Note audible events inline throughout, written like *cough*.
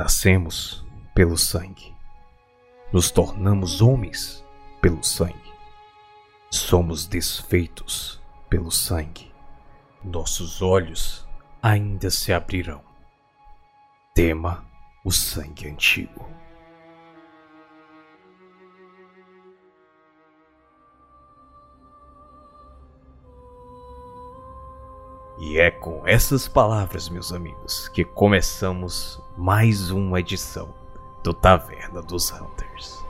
Nascemos pelo sangue. Nos tornamos homens pelo sangue. Somos desfeitos pelo sangue. Nossos olhos ainda se abrirão. Tema o sangue antigo. E é com essas palavras, meus amigos, que começamos mais uma edição do Taverna dos Hunters.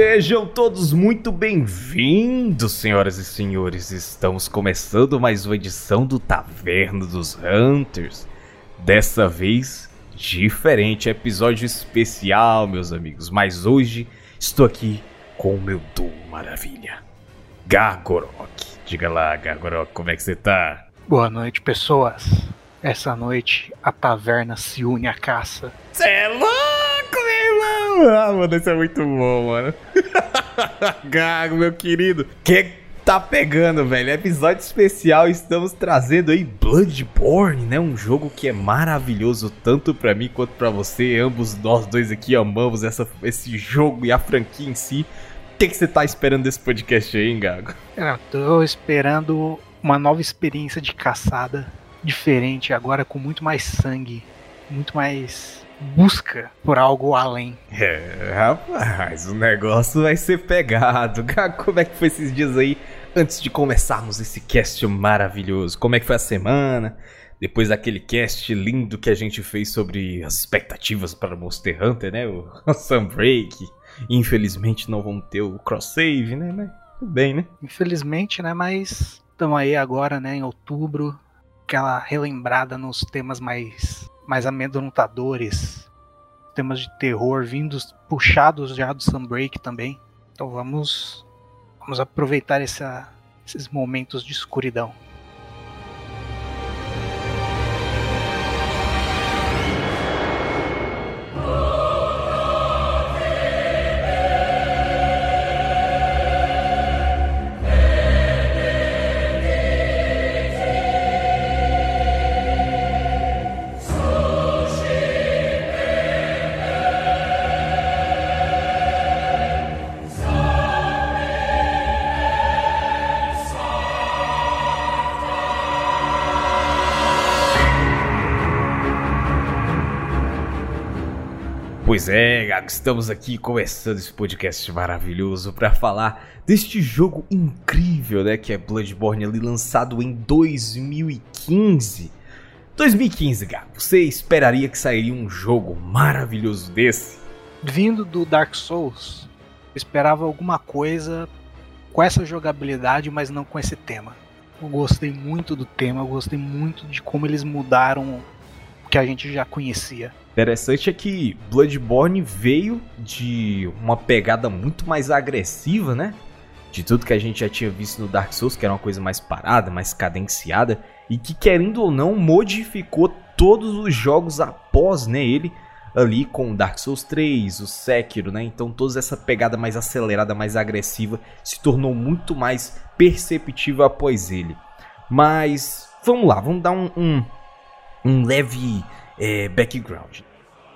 Sejam todos muito bem-vindos, senhoras e senhores. Estamos começando mais uma edição do Taverna dos Hunters. Dessa vez, diferente, episódio especial, meus amigos. Mas hoje estou aqui com o meu Doom Maravilha, Gargorok. Diga lá, Gargorok, como é que você tá? Boa noite, pessoas. Essa noite a taverna se une à caça. Cê é louco! Ah, mano, isso é muito bom, mano. *laughs* Gago, meu querido. Que tá pegando, velho? Episódio especial, estamos trazendo aí Bloodborne, né? Um jogo que é maravilhoso tanto para mim quanto para você. Ambos nós dois aqui amamos essa, esse jogo e a franquia em si. O que, você tá esperando desse podcast aí, hein, Gago? Eu tô esperando uma nova experiência de caçada diferente, agora com muito mais sangue, muito mais busca por algo além. É, rapaz, o negócio vai ser pegado. *laughs* Como é que foi esses dias aí antes de começarmos esse cast maravilhoso? Como é que foi a semana? Depois daquele cast lindo que a gente fez sobre as expectativas para Monster Hunter, né? O, *laughs* Sunbreak. Infelizmente não vamos ter o cross save, né? Mas tudo bem, né? Infelizmente, né? Mas estamos aí agora, né? Em outubro. Aquela relembrada nos temas mais mais amedrontadores, temas de terror vindos puxados já do Sunbreak também. Então vamos vamos aproveitar essa, esses momentos de escuridão. Estamos aqui começando esse podcast maravilhoso para falar deste jogo incrível, né, que é Bloodborne ali lançado em 2015. 2015, Gago, você esperaria que sairia um jogo maravilhoso desse? Vindo do Dark Souls, esperava alguma coisa com essa jogabilidade, mas não com esse tema. Eu gostei muito do tema, eu gostei muito de como eles mudaram o que a gente já conhecia interessante é que Bloodborne veio de uma pegada muito mais agressiva, né? De tudo que a gente já tinha visto no Dark Souls, que era uma coisa mais parada, mais cadenciada, e que querendo ou não modificou todos os jogos após, né, ele ali com o Dark Souls 3, o Sekiro, né? Então toda essa pegada mais acelerada, mais agressiva se tornou muito mais perceptível após ele. Mas vamos lá, vamos dar um, um, um leve é, background.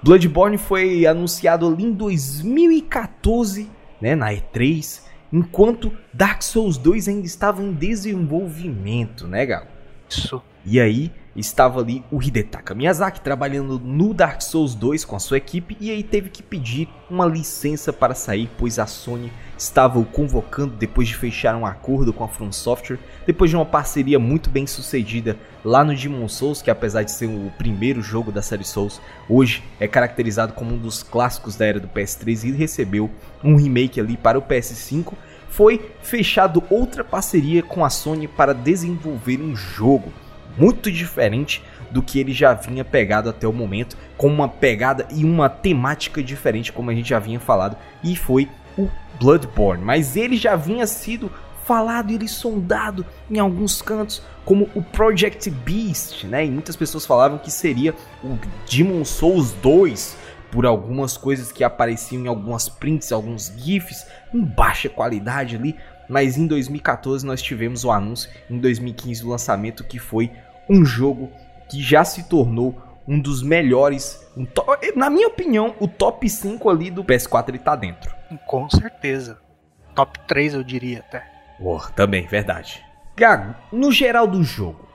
Bloodborne foi anunciado ali em 2014, né, na E3, enquanto Dark Souls 2 ainda estava em desenvolvimento, né, Gal? Isso. E aí estava ali o Hidetaka Miyazaki trabalhando no Dark Souls 2 com a sua equipe e aí teve que pedir uma licença para sair, pois a Sony estava o convocando depois de fechar um acordo com a From Software, depois de uma parceria muito bem sucedida lá no Demon Souls, que apesar de ser o primeiro jogo da série Souls, hoje é caracterizado como um dos clássicos da era do PS3 e recebeu um remake ali para o PS5, foi fechado outra parceria com a Sony para desenvolver um jogo muito diferente do que ele já vinha pegado até o momento, com uma pegada e uma temática diferente, como a gente já vinha falado, e foi o Bloodborne. Mas ele já vinha sido falado e sondado em alguns cantos como o Project Beast, né? E muitas pessoas falavam que seria o Demon Souls 2 por algumas coisas que apareciam em algumas prints, alguns GIFs em baixa qualidade ali, mas em 2014 nós tivemos o anúncio, em 2015 o lançamento que foi um jogo que já se tornou um dos melhores, um top, na minha opinião, o top 5 ali do PS4 ele tá dentro. Com certeza. Top 3 eu diria até. Oh, também, verdade. Gago, no geral do jogo,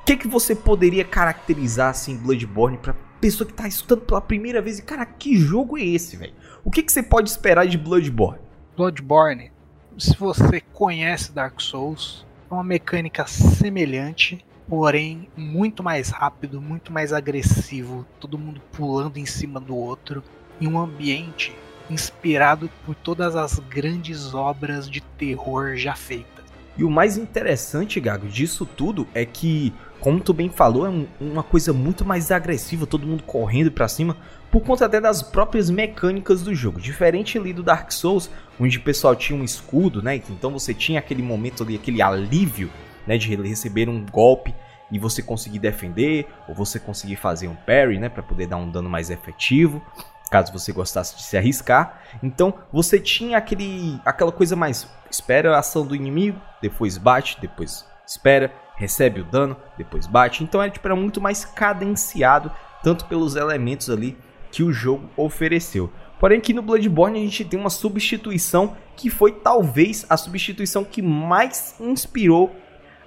o que, que você poderia caracterizar assim Bloodborne para pessoa que tá estudando pela primeira vez e cara, que jogo é esse, velho? O que, que você pode esperar de Bloodborne? Bloodborne, se você conhece Dark Souls, é uma mecânica semelhante, porém muito mais rápido, muito mais agressivo, todo mundo pulando em cima do outro, em um ambiente inspirado por todas as grandes obras de terror já feitas. E o mais interessante, Gago, disso tudo é que, como tu bem falou, é um, uma coisa muito mais agressiva, todo mundo correndo para cima, por conta até das próprias mecânicas do jogo. Diferente ali do Dark Souls, onde o pessoal tinha um escudo, né? Então você tinha aquele momento ali, aquele alívio, né, de receber um golpe e você conseguir defender, ou você conseguir fazer um parry, né, para poder dar um dano mais efetivo caso você gostasse de se arriscar. Então você tinha aquele, aquela coisa mais espera a ação do inimigo, depois bate, depois espera, recebe o dano, depois bate. Então era, tipo, era muito mais cadenciado, tanto pelos elementos ali que o jogo ofereceu. Porém, aqui no Bloodborne a gente tem uma substituição que foi talvez a substituição que mais inspirou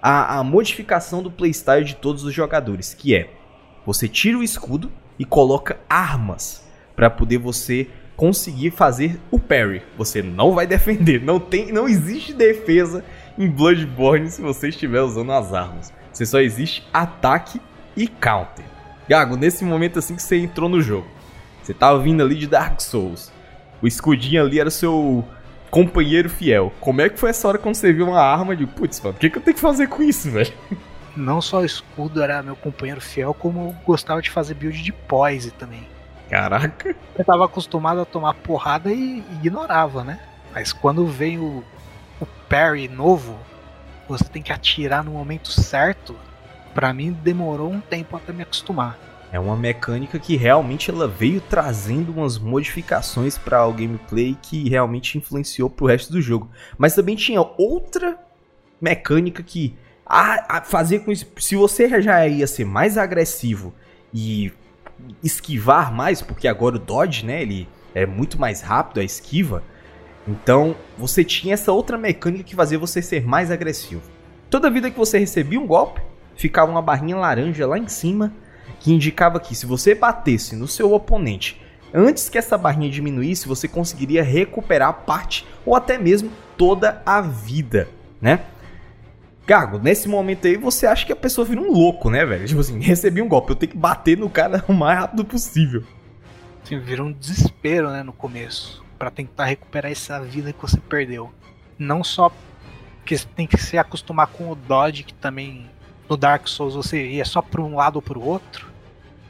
a, a modificação do playstyle de todos os jogadores, que é você tira o escudo e coloca armas para poder você conseguir fazer o parry. Você não vai defender, não tem, não existe defesa em Bloodborne se você estiver usando as armas. Você só existe ataque e counter. Gago, nesse momento assim que você entrou no jogo, você tava vindo ali de Dark Souls. O escudinho ali era o seu companheiro fiel. Como é que foi essa hora quando você viu uma arma de, putz, mano, o que, que eu tenho que fazer com isso, velho? Não só o escudo era meu companheiro fiel, como eu gostava de fazer build de poise também. Caraca. Eu tava acostumado a tomar porrada e ignorava, né? Mas quando vem o, o parry novo, você tem que atirar no momento certo. Para mim demorou um tempo até me acostumar. É uma mecânica que realmente ela veio trazendo umas modificações para o gameplay que realmente influenciou pro resto do jogo. Mas também tinha outra mecânica que a, a fazer com isso, se você já ia ser mais agressivo e esquivar mais, porque agora o dodge, né, ele é muito mais rápido a esquiva. Então, você tinha essa outra mecânica que fazia você ser mais agressivo. Toda vida que você recebia um golpe, ficava uma barrinha laranja lá em cima, que indicava que se você batesse no seu oponente antes que essa barrinha diminuísse, você conseguiria recuperar parte ou até mesmo toda a vida, né? Gago, nesse momento aí você acha que a pessoa vira um louco, né, velho? Tipo assim, recebi um golpe, eu tenho que bater no cara *laughs* o mais rápido possível. Sim, vira um desespero, né, no começo, para tentar recuperar essa vida que você perdeu. Não só que você tem que se acostumar com o dodge, que também no Dark Souls você ia só para um lado ou para o outro.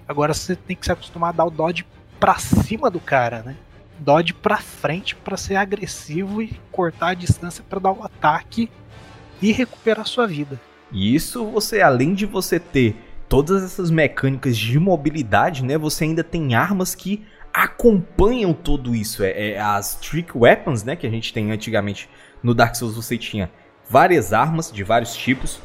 Agora você tem que se acostumar a dar o dodge para cima do cara, né? Dodge para frente para ser agressivo e cortar a distância para dar o ataque e recuperar sua vida. E isso você, além de você ter todas essas mecânicas de mobilidade, né? Você ainda tem armas que acompanham tudo isso. É, é, as trick weapons, né? Que a gente tem antigamente no Dark Souls. Você tinha várias armas de vários tipos,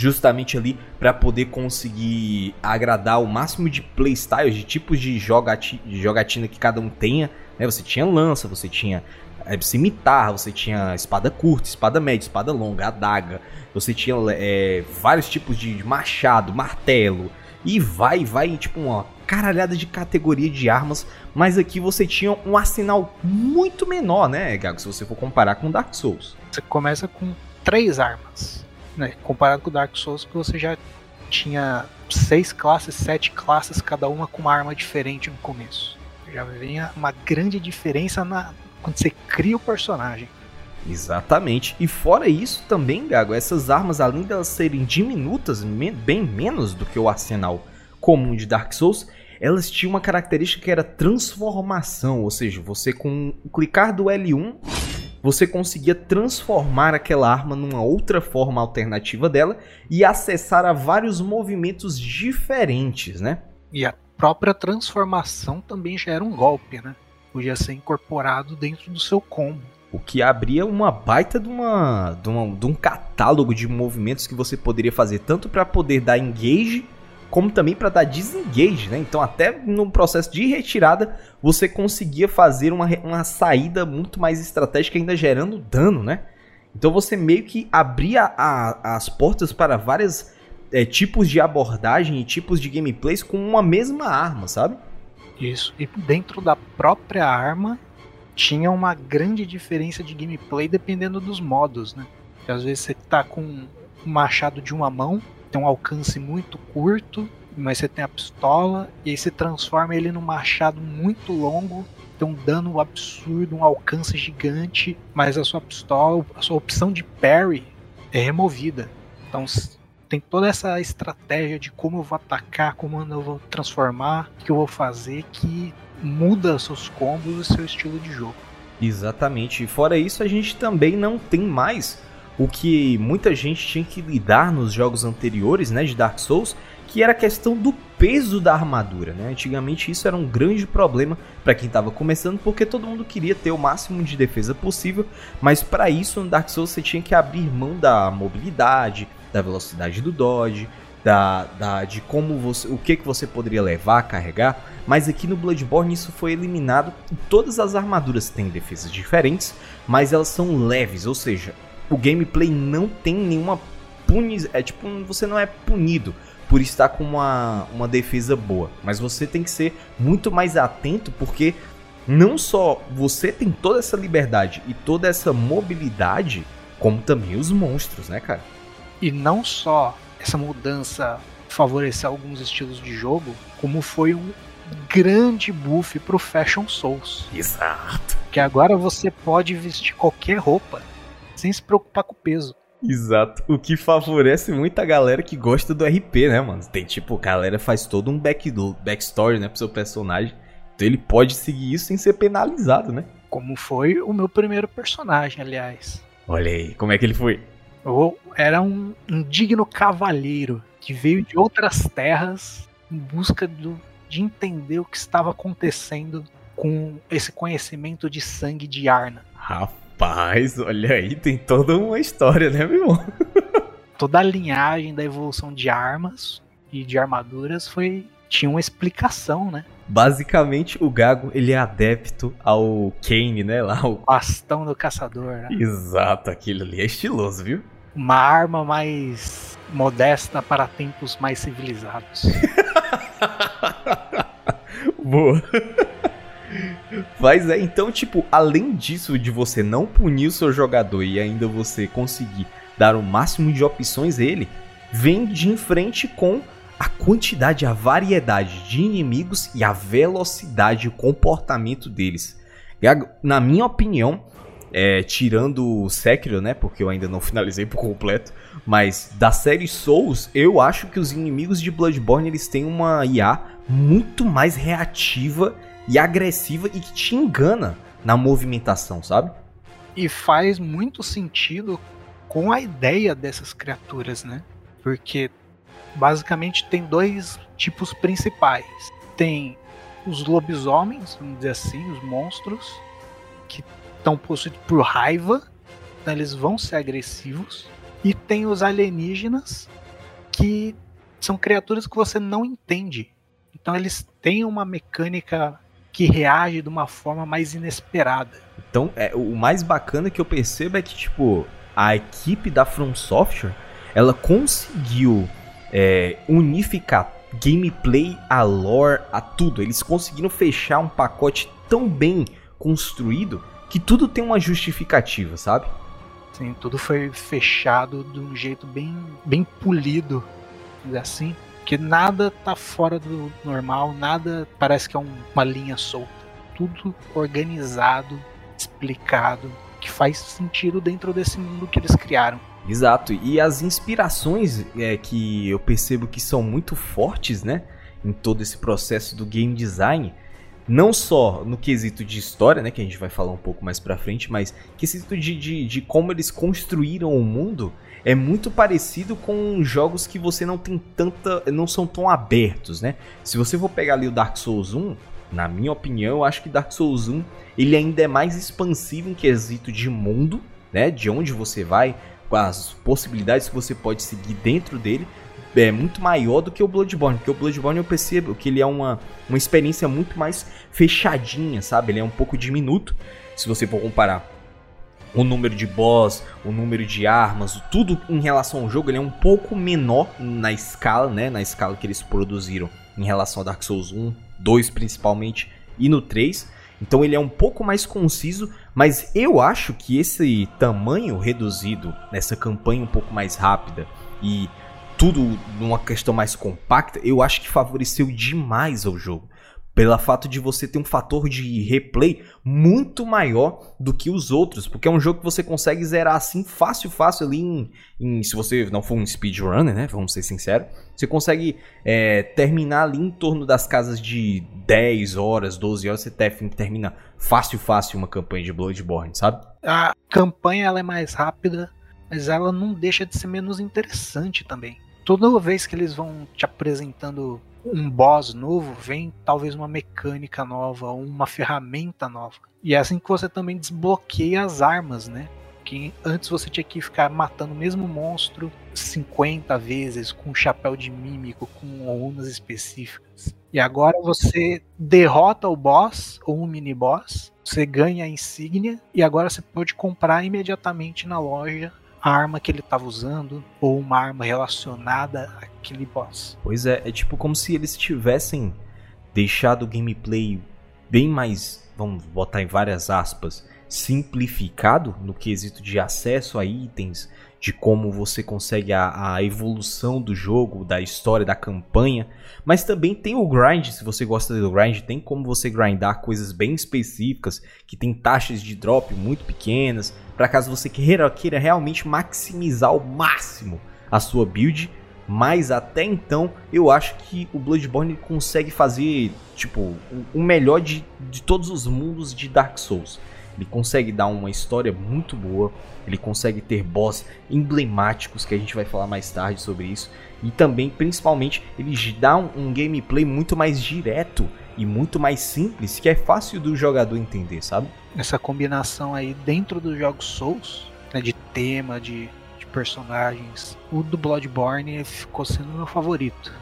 justamente ali para poder conseguir agradar o máximo de playstyles, de tipos de, jogati jogatina que cada um tenha. Né? Você tinha lança, você tinha é, cimitarra, você tinha espada curta, espada média, espada longa, adaga, você tinha é, vários tipos de machado, martelo, e vai, vai, tipo, uma caralhada de categoria de armas, mas aqui você tinha um arsenal muito menor, né, Gago, se você for comparar com Dark Souls. Você começa com três armas, né, comparado com Dark Souls, que você já tinha seis classes, sete classes, cada uma com uma arma diferente no começo. Já vem uma grande diferença na, quando você cria o personagem. Exatamente. E fora isso também, Gago, essas armas, além de elas serem diminutas, bem menos do que o arsenal comum de Dark Souls, elas tinham uma característica que era transformação, ou seja, você com o clicar do L1 você conseguia transformar aquela arma numa outra forma alternativa dela e acessar a vários movimentos diferentes, né? E a própria transformação também já era um golpe, né? Podia ser incorporado dentro do seu combo. O que abria uma baita de, uma, de, uma, de um catálogo de movimentos que você poderia fazer, tanto para poder dar engage como também para dar disengage, né? Então, até no processo de retirada, você conseguia fazer uma, uma saída muito mais estratégica, ainda gerando dano, né? Então, você meio que abria a, as portas para vários é, tipos de abordagem e tipos de gameplays com uma mesma arma, sabe? Isso. E dentro da própria arma tinha uma grande diferença de gameplay dependendo dos modos, né? Porque às vezes você tá com um machado de uma mão tem um alcance muito curto, mas você tem a pistola, e aí você transforma ele num machado muito longo, tem um dano absurdo, um alcance gigante, mas a sua pistola, a sua opção de parry é removida. Então tem toda essa estratégia de como eu vou atacar, como eu vou transformar, o que eu vou fazer, que muda seus combos e seu estilo de jogo. Exatamente. E fora isso, a gente também não tem mais o que muita gente tinha que lidar nos jogos anteriores, né, de Dark Souls, que era a questão do peso da armadura, né? Antigamente isso era um grande problema para quem estava começando, porque todo mundo queria ter o máximo de defesa possível, mas para isso no Dark Souls você tinha que abrir mão da mobilidade, da velocidade do dodge, da, da de como você, o que que você poderia levar, carregar, mas aqui no Bloodborne isso foi eliminado. Todas as armaduras têm defesas diferentes, mas elas são leves, ou seja, o gameplay não tem nenhuma punição. É tipo, você não é punido por estar com uma, uma defesa boa. Mas você tem que ser muito mais atento porque não só você tem toda essa liberdade e toda essa mobilidade, como também os monstros, né, cara? E não só essa mudança favorecer alguns estilos de jogo, como foi um grande buff pro Fashion Souls. Exato. Que agora você pode vestir qualquer roupa sem se preocupar com o peso. Exato. O que favorece muito a galera que gosta do RP, né, mano? Tem tipo, a galera faz todo um back, backstory, né, pro seu personagem. Então ele pode seguir isso sem ser penalizado, né? Como foi o meu primeiro personagem, aliás. Olha aí, como é que ele foi? Eu era um, um digno cavalheiro que veio de outras terras em busca do, de entender o que estava acontecendo com esse conhecimento de sangue de Arna. Rapaz. Rapaz, olha aí, tem toda uma história, né, meu irmão? *laughs* Toda a linhagem da evolução de armas e de armaduras foi tinha uma explicação, né? Basicamente, o Gago, ele é adepto ao Kane, né? Lá, o bastão do caçador, né? Exato, aquilo ali é estiloso, viu? Uma arma mais modesta para tempos mais civilizados. *laughs* Boa. Mas é, então, tipo, além disso, de você não punir o seu jogador e ainda você conseguir dar o máximo de opções a ele, vem de em frente com a quantidade, a variedade de inimigos e a velocidade e o comportamento deles. Na minha opinião, é, tirando o Sekiro, né? Porque eu ainda não *laughs* finalizei por completo. Mas da série Souls, eu acho que os inimigos de Bloodborne eles têm uma IA muito mais reativa e agressiva e que te engana na movimentação, sabe? E faz muito sentido com a ideia dessas criaturas, né? Porque basicamente tem dois tipos principais. Tem os lobisomens, vamos dizer assim, os monstros, que estão possuídos por raiva, então eles vão ser agressivos. E tem os alienígenas, que são criaturas que você não entende. Então eles têm uma mecânica que reage de uma forma mais inesperada. Então, é, o mais bacana que eu percebo é que, tipo, a equipe da From Software, ela conseguiu é, unificar gameplay, a lore, a tudo. Eles conseguiram fechar um pacote tão bem construído que tudo tem uma justificativa, sabe? Sim, tudo foi fechado de um jeito bem, bem polido, assim. Porque nada tá fora do normal, nada parece que é um, uma linha solta. Tudo organizado, explicado, que faz sentido dentro desse mundo que eles criaram. Exato, e as inspirações é, que eu percebo que são muito fortes, né? Em todo esse processo do game design, não só no quesito de história, né, que a gente vai falar um pouco mais pra frente, mas quesito de, de, de como eles construíram o mundo é muito parecido com jogos que você não tem tanta. não são tão abertos, né? Se você for pegar ali o Dark Souls 1, na minha opinião, eu acho que Dark Souls 1 ele ainda é mais expansivo em quesito de mundo, né? De onde você vai, com as possibilidades que você pode seguir dentro dele, é muito maior do que o Bloodborne, porque o Bloodborne eu percebo que ele é uma, uma experiência muito mais fechadinha, sabe? Ele é um pouco diminuto, se você for comparar o número de boss, o número de armas, tudo em relação ao jogo, ele é um pouco menor na escala, né? Na escala que eles produziram em relação a Dark Souls 1, 2 principalmente e no 3. Então ele é um pouco mais conciso, mas eu acho que esse tamanho reduzido, nessa campanha um pouco mais rápida e tudo numa questão mais compacta, eu acho que favoreceu demais ao jogo pelo fato de você ter um fator de replay muito maior do que os outros, porque é um jogo que você consegue zerar assim fácil, fácil ali em, em se você não for um speedrunner, né, vamos ser sinceros, você consegue é, terminar ali em torno das casas de 10 horas, 12 horas, você termina fácil, fácil uma campanha de Bloodborne, sabe? A campanha ela é mais rápida, mas ela não deixa de ser menos interessante também. Toda vez que eles vão te apresentando um boss novo, vem talvez uma mecânica nova, uma ferramenta nova. E é assim que você também desbloqueia as armas, né? Que antes você tinha que ficar matando o mesmo monstro 50 vezes com um chapéu de mímico, com runas específicas. E agora você derrota o boss ou um mini boss, você ganha a insígnia e agora você pode comprar imediatamente na loja a arma que ele estava usando ou uma arma relacionada àquele boss. Pois é, é tipo como se eles tivessem deixado o gameplay bem mais, vamos botar em várias aspas, simplificado no quesito de acesso a itens, de como você consegue a, a, evolução do jogo, da história, da campanha. Mas também tem o grind, se você gosta do grind, tem como você grindar coisas bem específicas, que tem taxas de drop muito pequenas, para caso você queira, queira realmente maximizar ao máximo a sua build. Mas até então, eu acho que o Bloodborne consegue fazer, tipo, o melhor de, de todos os mundos de Dark Souls. Ele consegue dar uma história muito boa, ele consegue ter boss emblemáticos, que a gente vai falar mais tarde sobre isso. E também, principalmente, ele dá um, um gameplay muito mais direto e muito mais simples, que é fácil do jogador entender, sabe? Essa combinação aí dentro dos jogos Souls, né, de tema, de, de personagens, o do Bloodborne ficou sendo meu favorito.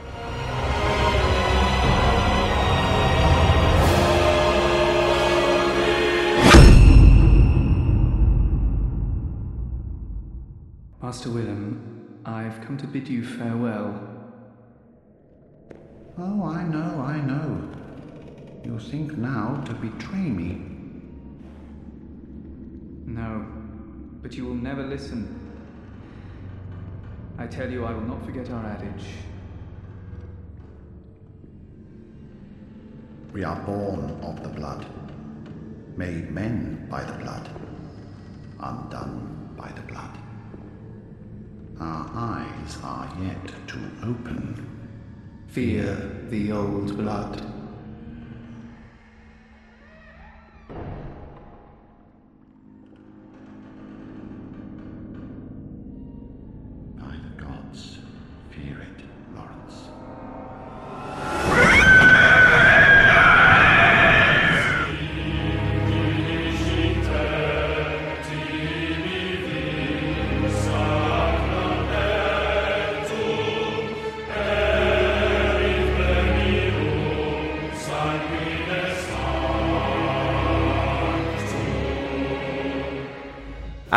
Master Willem, I've come to bid you farewell. Oh, I know, I know. You think now to betray me. No, but you will never listen. I tell you, I will not forget our adage. We are born of the blood, made men by the blood, undone by the blood. Our eyes are yet to open. Fear the old blood.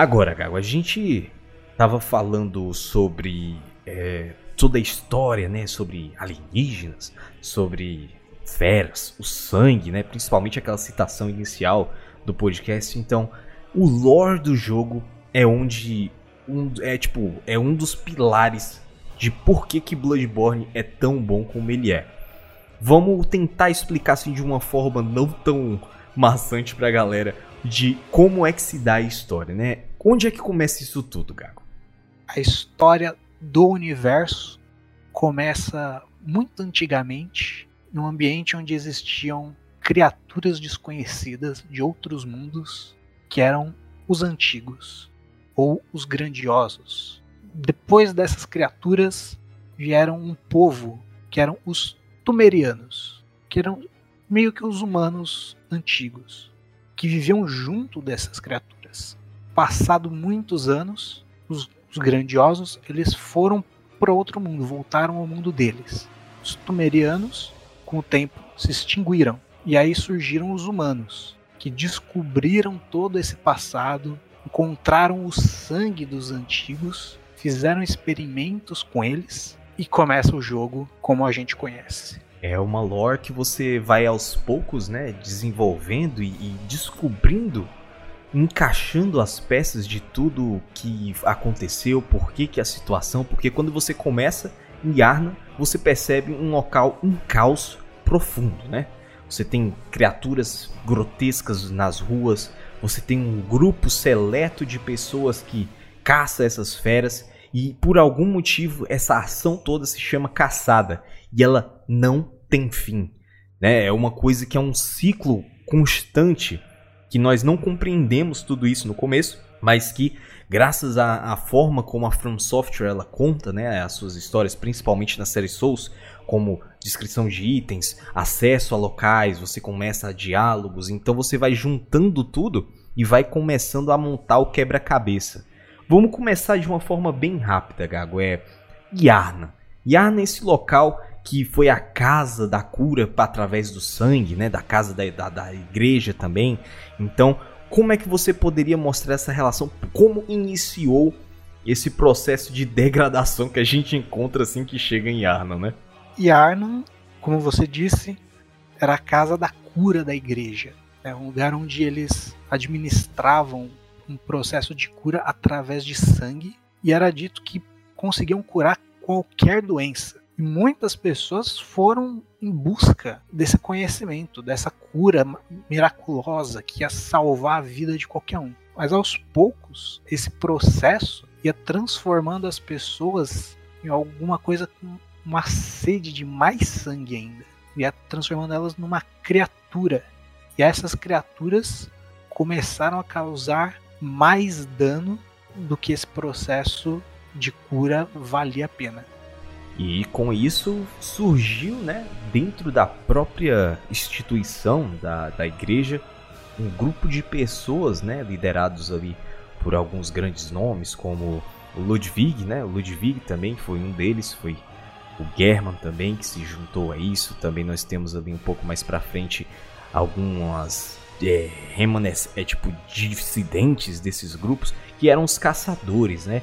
Agora, Gago, a gente tava falando sobre é, toda a história, né? Sobre alienígenas, sobre feras, o sangue, né? Principalmente aquela citação inicial do podcast. Então, o lore do jogo é onde um, é tipo é um dos pilares de por que, que Bloodborne é tão bom como ele é. Vamos tentar explicar assim de uma forma não tão maçante pra galera de como é que se dá a história, né? Onde é que começa isso tudo, Gago? A história do universo começa muito antigamente, num ambiente onde existiam criaturas desconhecidas de outros mundos que eram os antigos ou os grandiosos. Depois dessas criaturas vieram um povo que eram os Tumerianos, que eram meio que os humanos antigos, que viviam junto dessas criaturas. Passado muitos anos, os, os grandiosos eles foram para outro mundo, voltaram ao mundo deles. Os Tumerianos, com o tempo, se extinguiram e aí surgiram os humanos, que descobriram todo esse passado, encontraram o sangue dos antigos, fizeram experimentos com eles e começa o jogo como a gente conhece. É uma lore que você vai aos poucos, né, desenvolvendo e, e descobrindo, encaixando as peças de tudo que aconteceu, por que, que a situação, porque quando você começa em Yarna, você percebe um local, um caos profundo, né? Você tem criaturas grotescas nas ruas, você tem um grupo seleto de pessoas que caça essas feras e por algum motivo essa ação toda se chama caçada e ela não tem fim. Né? É uma coisa que é um ciclo constante que nós não compreendemos tudo isso no começo, mas que graças à, à, forma como a From Software ela conta né, as suas histórias, principalmente na série Souls, como descrição de itens, acesso a locais, você começa a diálogos, então você vai juntando tudo e vai começando a montar o quebra-cabeça. Vamos começar de uma forma bem rápida, Gago. É Yarna. Yarna é esse local que foi a casa da cura através do sangue, né? Da casa da, da, da igreja também. Então, como é que você poderia mostrar essa relação? Como iniciou esse processo de degradação que a gente encontra assim que chega em Arnon, né? Arnon, como você disse, era a casa da cura da igreja. É um lugar onde eles administravam um processo de cura através de sangue e era dito que conseguiam curar qualquer doença. E muitas pessoas foram em busca desse conhecimento, dessa cura miraculosa que ia salvar a vida de qualquer um. Mas aos poucos, esse processo ia transformando as pessoas em alguma coisa com uma sede de mais sangue ainda. Ia transformando elas numa criatura. E essas criaturas começaram a causar mais dano do que esse processo de cura valia a pena. E com isso surgiu, né, dentro da própria instituição da, da igreja, um grupo de pessoas, né, liderados ali por alguns grandes nomes, como Ludwig, né, o Ludwig também foi um deles, foi o German também que se juntou a isso. Também nós temos ali um pouco mais para frente algumas é, é tipo dissidentes desses grupos que eram os caçadores, né?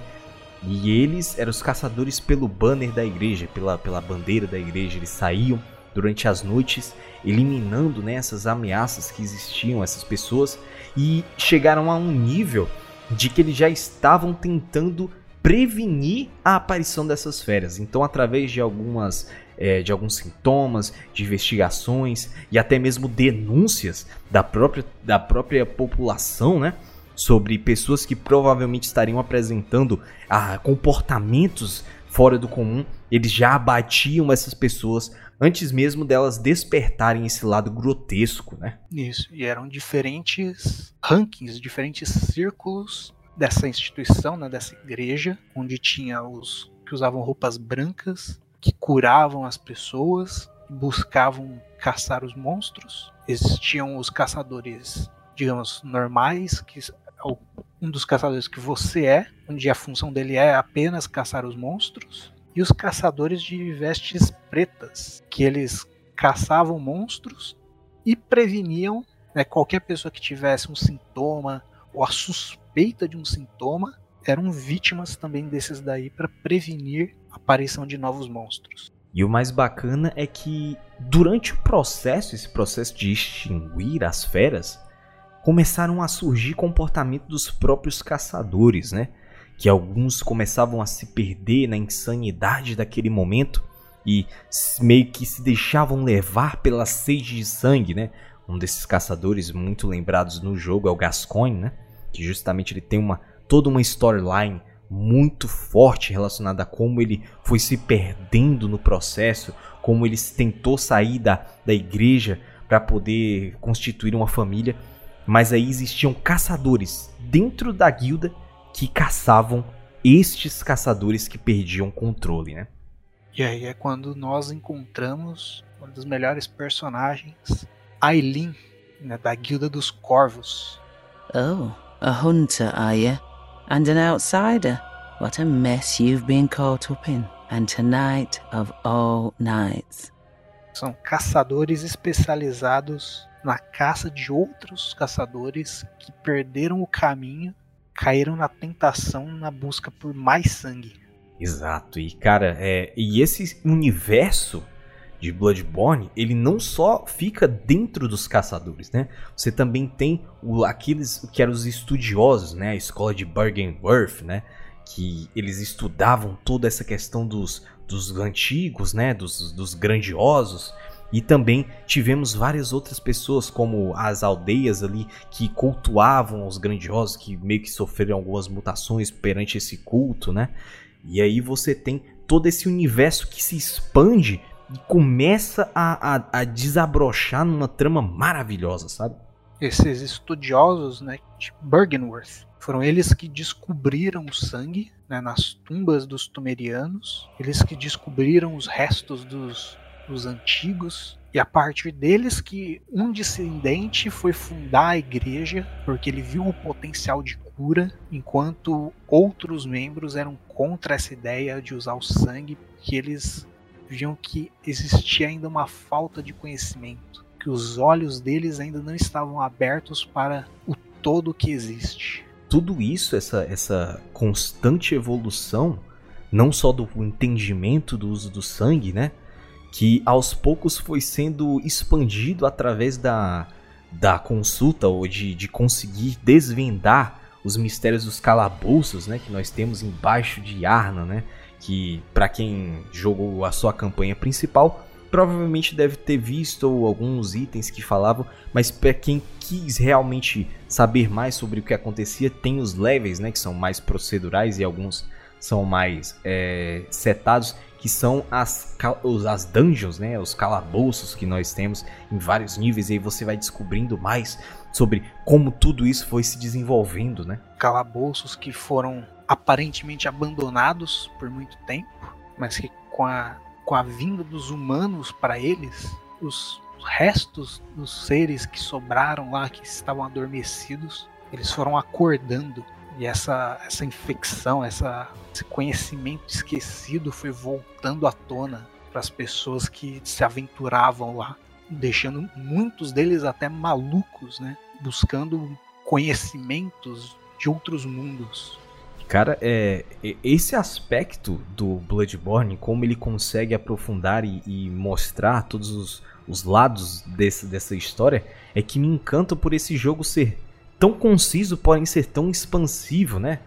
E eles eram os caçadores pelo banner da igreja, pela, pela bandeira da igreja. Eles saíam durante as noites eliminando né, essas ameaças que existiam, essas pessoas, e chegaram a um nível de que eles já estavam tentando prevenir a aparição dessas férias. Então, através de algumas é, de alguns sintomas, de investigações e até mesmo denúncias da própria, da própria população, né? Sobre pessoas que provavelmente estariam apresentando ah, comportamentos fora do comum, eles já abatiam essas pessoas antes mesmo delas despertarem esse lado grotesco, né? Isso, e eram diferentes rankings, diferentes círculos dessa instituição, né, dessa igreja, onde tinha os que usavam roupas brancas, que curavam as pessoas, buscavam caçar os monstros. Existiam os caçadores, digamos, normais, que um dos caçadores que você é, onde a função dele é apenas caçar os monstros, e os caçadores de vestes pretas, que eles caçavam monstros e preveniam né, qualquer pessoa que tivesse um sintoma ou a suspeita de um sintoma, eram vítimas também desses daí para prevenir a aparição de novos monstros. E o mais bacana é que durante o processo, esse processo de extinguir as feras, começaram a surgir comportamento dos próprios caçadores, né? Que alguns começavam a se perder na insanidade daquele momento e meio que se deixavam levar pela sede de sangue, né? Um desses caçadores muito lembrados no jogo é o Gascoigne, né? Que justamente ele tem uma toda uma storyline muito forte relacionada a como ele foi se perdendo no processo, como ele tentou sair da, da igreja para poder constituir uma família, mas aí existiam caçadores dentro da guilda que caçavam estes caçadores que perdiam controle, né? E aí é quando nós encontramos uma das melhores personagens, Aileen, né, da Guilda dos Corvos. Oh, a hunter, are you? And an outsider? What a mess you've been caught up in. And tonight of all nights. São caçadores especializados na caça de outros caçadores que perderam o caminho, caíram na tentação na busca por mais sangue. Exato, e cara, é, e esse universo de Bloodborne, ele não só fica dentro dos caçadores, né? Você também tem o, aqueles que eram os estudiosos, né? A escola de Bergenworth, né? Que eles estudavam toda essa questão dos, dos antigos, né? Dos, dos grandiosos. E também tivemos várias outras pessoas, como as aldeias ali, que cultuavam os grandiosos, que meio que sofreram algumas mutações perante esse culto, né? E aí você tem todo esse universo que se expande e começa a, a, a desabrochar numa trama maravilhosa, sabe? Esses estudiosos né, de Bergenworth foram eles que descobriram o sangue né, nas tumbas dos Tumerianos, eles que descobriram os restos dos, dos antigos, e a partir deles que um descendente foi fundar a igreja porque ele viu o potencial de cura, enquanto outros membros eram contra essa ideia de usar o sangue, que eles viam que existia ainda uma falta de conhecimento, que os olhos deles ainda não estavam abertos para o todo que existe. Tudo isso, essa, essa constante evolução, não só do entendimento do uso do sangue, né? Que aos poucos foi sendo expandido através da, da consulta ou de, de conseguir desvendar os mistérios dos calabouços, né, que nós temos embaixo de Arna, né, que para quem jogou a sua campanha principal, provavelmente deve ter visto alguns itens que falavam, mas para quem quis realmente saber mais sobre o que acontecia, tem os levels, né, que são mais procedurais e alguns são mais é, setados, que são as, as dungeons, né, os calabouços que nós temos em vários níveis, e aí você vai descobrindo mais sobre como tudo isso foi se desenvolvendo, né? Calabouços que foram aparentemente abandonados por muito tempo, mas que com a, com a vinda dos humanos para eles, os restos dos seres que sobraram lá, que estavam adormecidos, eles foram acordando. E essa, essa infecção, essa, esse conhecimento esquecido foi voltando à tona para as pessoas que se aventuravam lá, deixando muitos deles até malucos, né? Buscando conhecimentos de outros mundos. Cara, é, esse aspecto do Bloodborne, como ele consegue aprofundar e, e mostrar todos os, os lados desse, dessa história, é que me encanta por esse jogo ser tão conciso, porém ser tão expansivo, né?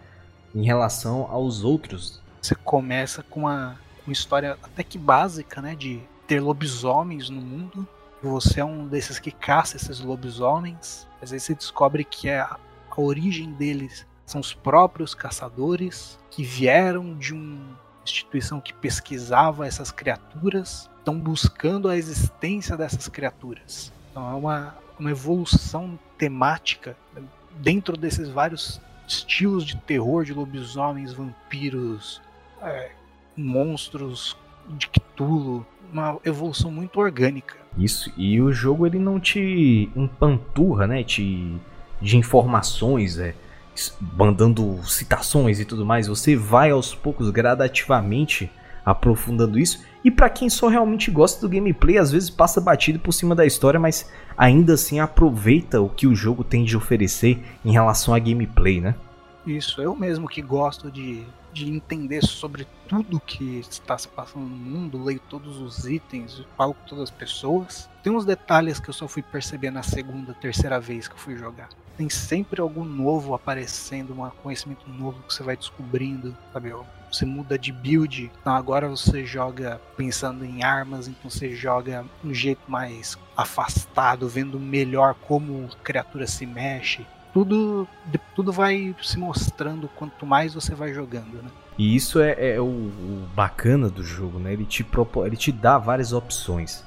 Em relação aos outros. Você começa com uma, uma história até que básica, né? De ter lobisomens no mundo. Você é um desses que caça esses lobisomens. Às vezes você descobre que é a, a origem deles são os próprios caçadores que vieram de uma instituição que pesquisava essas criaturas, estão buscando a existência dessas criaturas. Então é uma, uma evolução temática dentro desses vários estilos de terror, de lobisomens, vampiros, é, monstros de Cthulhu, uma evolução muito orgânica. Isso, e o jogo ele não te empanturra, né, te, de informações, é, mandando citações e tudo mais, você vai aos poucos gradativamente aprofundando isso. E para quem só realmente gosta do gameplay, às vezes passa batido por cima da história, mas ainda assim aproveita o que o jogo tem de oferecer em relação a gameplay, né? Isso, eu mesmo que gosto de, de entender sobre tudo que está se passando no mundo, leio todos os itens, falo com todas as pessoas. Tem uns detalhes que eu só fui perceber na segunda, terceira vez que eu fui jogar tem sempre algo novo aparecendo, um conhecimento novo que você vai descobrindo, sabe? Você muda de build, então agora você joga pensando em armas, então você joga um jeito mais afastado, vendo melhor como a criatura se mexe. Tudo, tudo vai se mostrando quanto mais você vai jogando, né? E isso é, é o, o, bacana do jogo, né? Ele te, propõe, ele te dá várias opções.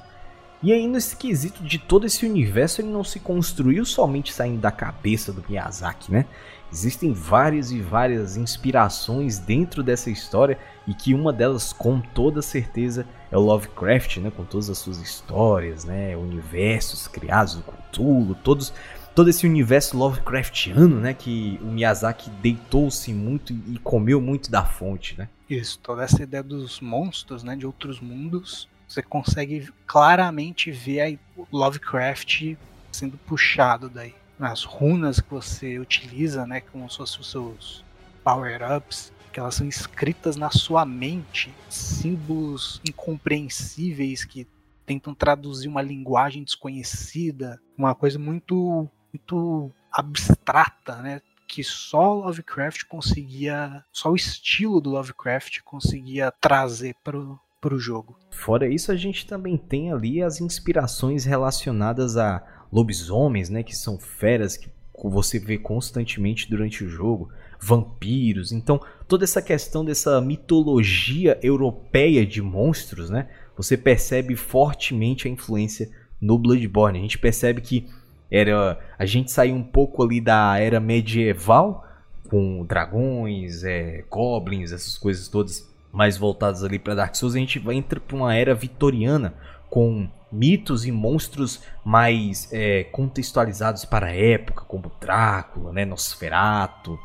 E aí, nesse quesito de todo esse universo, ele não se construiu somente saindo da cabeça do Miyazaki, né? Existem várias e várias inspirações dentro dessa história e que uma delas, com toda certeza, é o Lovecraft, né? Com todas as suas histórias, né? Universos criados, o Cthulhu, todos, todo esse universo Lovecraftiano, né? Que o Miyazaki deitou-se muito e comeu muito da fonte, né? Isso, toda essa ideia dos monstros, né? De outros mundos você consegue claramente ver aí Lovecraft sendo puxado daí. As runas que você utiliza, né, como se fossem os seus power-ups, que elas são escritas na sua mente, símbolos incompreensíveis que tentam traduzir uma linguagem desconhecida, uma coisa muito muito abstrata, né? Que só Lovecraft conseguia, só o estilo do Lovecraft conseguia trazer para para o jogo. Fora isso, a gente também tem ali as inspirações relacionadas a lobisomens, né, que são feras que você vê constantemente durante o jogo, vampiros. Então, toda essa questão dessa mitologia europeia de monstros, né, você percebe fortemente a influência no Bloodborne. A gente percebe que era a gente saiu um pouco ali da era medieval com dragões, é, goblins, essas coisas todas mais voltados ali para Dark Souls, a gente vai entrar para uma era vitoriana com mitos e monstros mais é, contextualizados para a época, como Drácula, né, Nosferatu.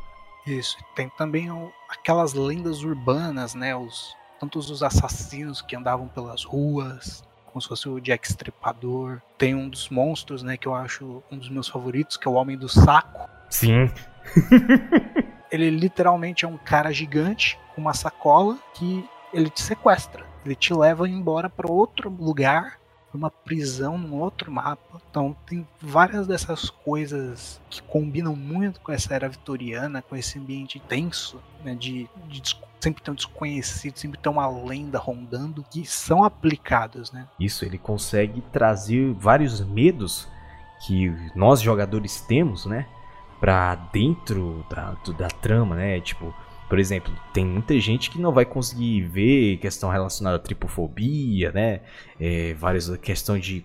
Isso, tem também aquelas lendas urbanas, né, os tantos os assassinos que andavam pelas ruas, como se fosse o Jack Stripador. Tem um dos monstros, né, que eu acho um dos meus favoritos, que é o Homem do Saco. Sim. *laughs* ele literalmente é um cara gigante com uma sacola que ele te sequestra. Ele te leva embora para outro lugar, para uma prisão num outro mapa. Então tem várias dessas coisas que combinam muito com essa era vitoriana, com esse ambiente tenso, né, de, de sempre um desconhecido, sempre ter uma lenda rondando, que são aplicados, né? Isso, ele consegue trazer vários medos que nós jogadores temos, né? pra dentro da, da trama, né? Tipo, por exemplo, tem muita gente que não vai conseguir ver questão relacionada à tripofobia, né? É, várias questões de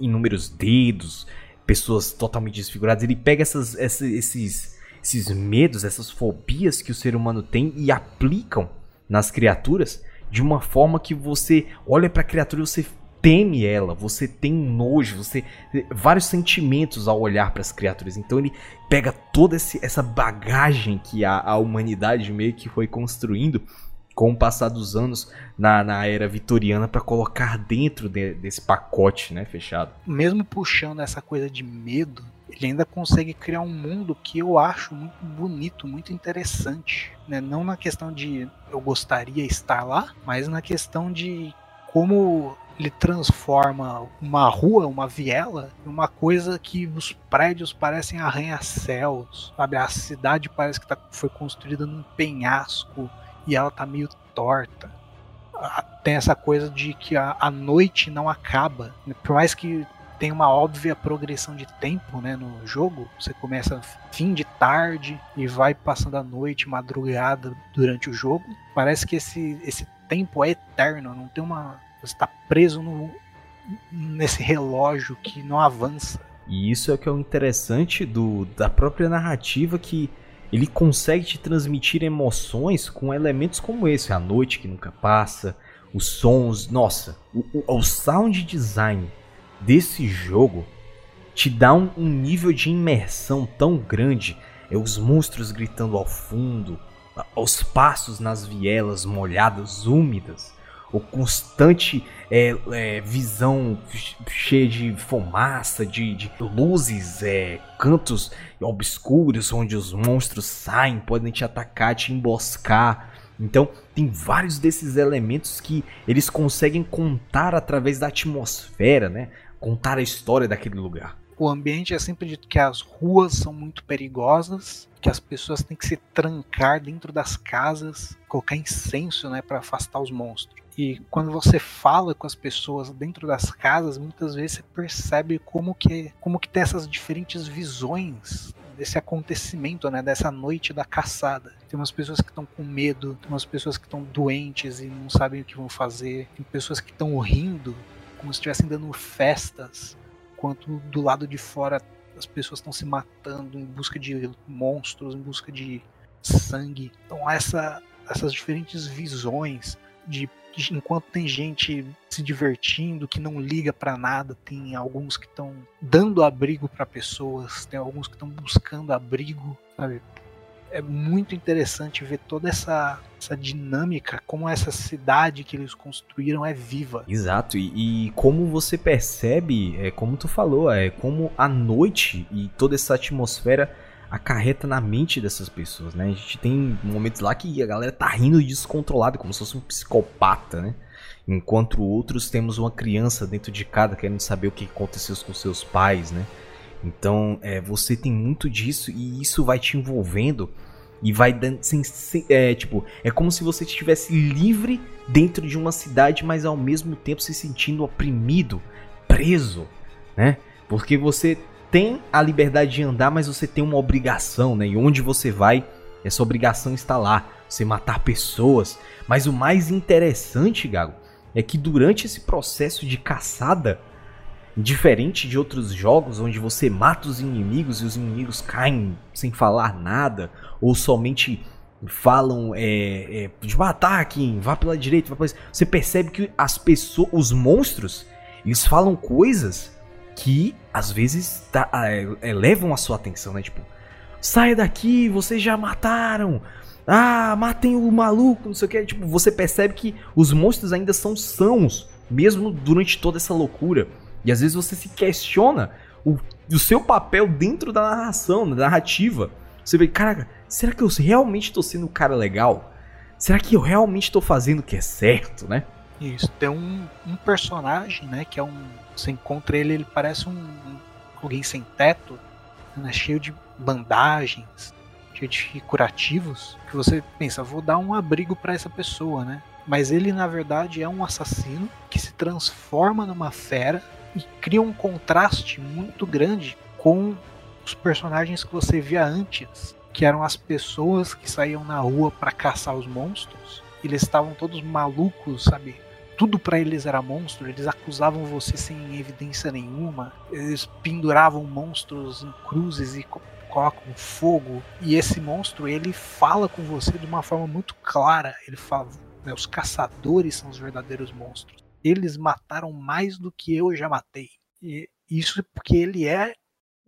inúmeros dedos, pessoas totalmente desfiguradas. Ele pega essas, essas, esses, esses medos, essas fobias que o ser humano tem e aplicam nas criaturas de uma forma que você olha para a criatura e você teme ela, você tem nojo, você vários sentimentos ao olhar para as criaturas. Então ele pega toda esse, essa bagagem que a, a humanidade meio que foi construindo com o passar dos anos na, na era vitoriana para colocar dentro de, desse pacote, né, fechado. Mesmo puxando essa coisa de medo, ele ainda consegue criar um mundo que eu acho muito bonito, muito interessante, né? Não na questão de eu gostaria estar lá, mas na questão de como ele transforma uma rua, uma viela, em uma coisa que os prédios parecem arranha-céus, sabe? A cidade parece que tá, foi construída num penhasco e ela tá meio torta. Tem essa coisa de que a, a noite não acaba. Por mais que tenha uma óbvia progressão de tempo né, no jogo, você começa fim de tarde e vai passando a noite, madrugada durante o jogo. Parece que esse, esse tempo é eterno, não tem uma você está preso no, nesse relógio que não avança. E isso é o que é o interessante do, da própria narrativa que ele consegue te transmitir emoções com elementos como esse, a noite que nunca passa, os sons, nossa, o, o, sound design desse jogo te dá um, um, nível de imersão tão grande, é os monstros gritando ao fundo, os passos nas vielas molhadas, úmidas, o constante é, é, visão cheia de fumaça, de, de luzes, é, cantos obscuros onde os monstros saem, podem te atacar, te emboscar. Então, tem vários desses elementos que eles conseguem contar através da atmosfera, né? Contar a história daquele lugar. O ambiente é sempre dito que as ruas são muito perigosas, que as pessoas têm que se trancar dentro das casas, colocar incenso, né, para afastar os monstros. E quando você fala com as pessoas dentro das casas, muitas vezes você percebe como que, como que tem essas diferentes visões desse acontecimento, né, dessa noite da caçada. Tem umas pessoas que estão com medo, tem umas pessoas que estão doentes e não sabem o que vão fazer, tem pessoas que estão rindo como se estivessem dando festas, enquanto do lado de fora as pessoas estão se matando em busca de monstros, em busca de sangue. Então essa, essas diferentes visões de, de enquanto tem gente se divertindo, que não liga para nada, tem alguns que estão dando abrigo para pessoas, tem alguns que estão buscando abrigo, sabe? É muito interessante ver toda essa, essa dinâmica, como essa cidade que eles construíram é viva. Exato, e, e como você percebe, é como tu falou, é como a noite e toda essa atmosfera acarreta na mente dessas pessoas, né? A gente tem momentos lá que a galera tá rindo descontrolado, como se fosse um psicopata, né? Enquanto outros temos uma criança dentro de cada querendo saber o que aconteceu com seus pais, né? Então, é, você tem muito disso e isso vai te envolvendo e vai dando. Sem, sem, é, tipo, é como se você estivesse livre dentro de uma cidade, mas ao mesmo tempo se sentindo oprimido, preso, né? Porque você tem a liberdade de andar, mas você tem uma obrigação, né? E onde você vai, essa obrigação está lá. Você matar pessoas. Mas o mais interessante, Gago, é que durante esse processo de caçada, Diferente de outros jogos onde você mata os inimigos e os inimigos caem sem falar nada, ou somente falam é, é, tipo, ataque, vá pela direita, vá pela Você percebe que as pessoas, os monstros, eles falam coisas que às vezes tá, é, é, levam a sua atenção, né? Tipo, saia daqui, vocês já mataram. Ah, matem o maluco, não sei o que. Tipo, você percebe que os monstros ainda são sãos, mesmo durante toda essa loucura. E às vezes você se questiona o, o seu papel dentro da narração, da narrativa. Você vê, caraca, será que eu realmente estou sendo um cara legal? Será que eu realmente estou fazendo o que é certo, né? Isso, tem um, um, personagem, né, que é um... Você encontra ele, ele parece um, um alguém sem teto, né, cheio de bandagens, cheio de curativos, que você pensa, vou dar um abrigo para essa pessoa, né? Mas ele, na verdade, é um assassino que se transforma numa fera e cria um contraste muito grande com os personagens que você via antes, que eram as pessoas que saíam na rua para caçar os monstros. Eles estavam todos malucos, sabe? Tudo para eles era monstro, eles acusavam você sem evidência nenhuma, eles penduravam monstros em cruzes e colocam fogo. E esse monstro ele fala com você de uma forma muito clara. Ele fala: né, os caçadores são os verdadeiros monstros eles mataram mais do que eu já matei. E isso é porque ele é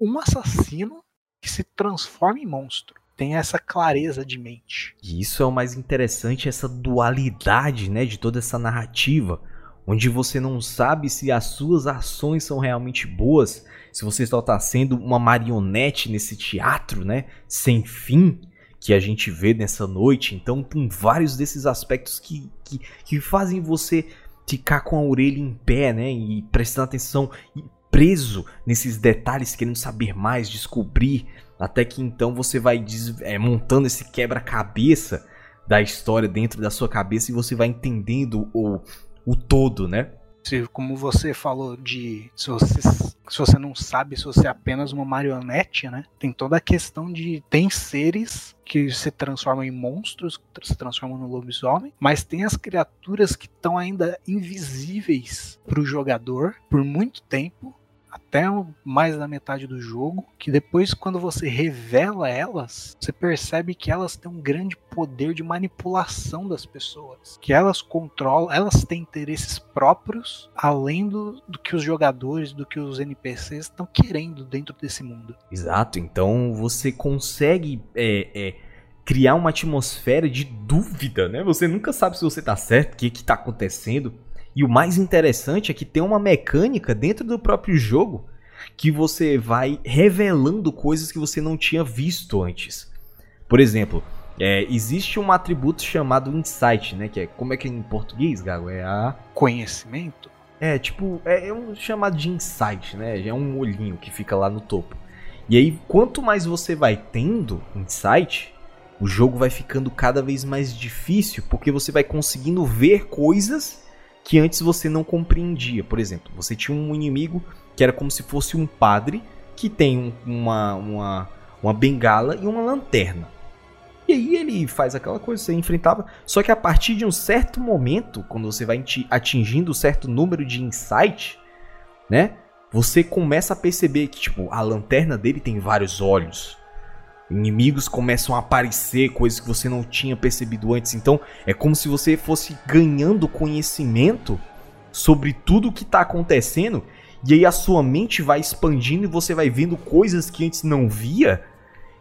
um assassino que se transforma em monstro. Tem essa clareza de mente. E isso é o mais interessante, essa dualidade, né, de toda essa narrativa, onde você não sabe se as suas ações são realmente boas, se você só está sendo uma marionete nesse teatro, né, sem fim que a gente vê nessa noite. Então, tem vários desses aspectos que, que, que fazem você ficar com a orelha em pé, né? E prestando atenção e preso nesses detalhes, querendo saber mais, descobrir, até que então você vai é, montando esse quebra-cabeça da história dentro da sua cabeça e você vai entendendo o, o todo, né? Se, como você falou de se você, se você não sabe se você é apenas uma marionete, né? Tem toda a questão de tem seres que se transformam em monstros, que se transformam no lobisomem, mas tem as criaturas que estão ainda invisíveis para o jogador por muito tempo até mais da metade do jogo, que depois quando você revela elas, você percebe que elas têm um grande poder de manipulação das pessoas, que elas controlam, elas têm interesses próprios além do, do que os jogadores, do que os NPCs estão querendo dentro desse mundo. Exato, então você consegue é, é, criar uma atmosfera de dúvida, né? Você nunca sabe se você está certo, o que está acontecendo. E o mais interessante é que tem uma mecânica dentro do próprio jogo que você vai revelando coisas que você não tinha visto antes. Por exemplo, é, existe um atributo chamado insight, né? Que é como é que é em português, Gago? É a conhecimento. É tipo é, é um chamado de insight, né? É um olhinho que fica lá no topo. E aí, quanto mais você vai tendo insight, o jogo vai ficando cada vez mais difícil, porque você vai conseguindo ver coisas que antes você não compreendia. Por exemplo, você tinha um inimigo que era como se fosse um padre que tem uma, uma, uma bengala e uma lanterna. E aí ele faz aquela coisa, você enfrentava. Só que a partir de um certo momento, quando você vai atingindo um certo número de insight, né? Você começa a perceber que, tipo, a lanterna dele tem vários olhos. Inimigos começam a aparecer, coisas que você não tinha percebido antes. Então, é como se você fosse ganhando conhecimento sobre tudo o que está acontecendo. E aí a sua mente vai expandindo e você vai vendo coisas que antes não via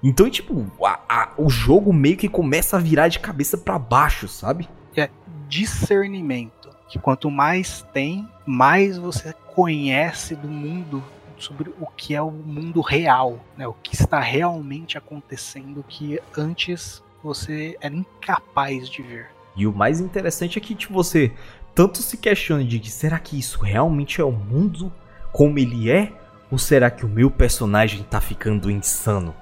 então, tipo, a, a, o jogo meio que começa a virar de cabeça para baixo, sabe? É discernimento. Que quanto mais tem, mais você conhece do mundo sobre o que é o mundo real, né? O que está realmente acontecendo que antes você era incapaz de ver. E o mais interessante é que tipo, você tanto se questiona de que será que isso realmente é o mundo como ele é? Ou será que o meu personagem tá ficando insano?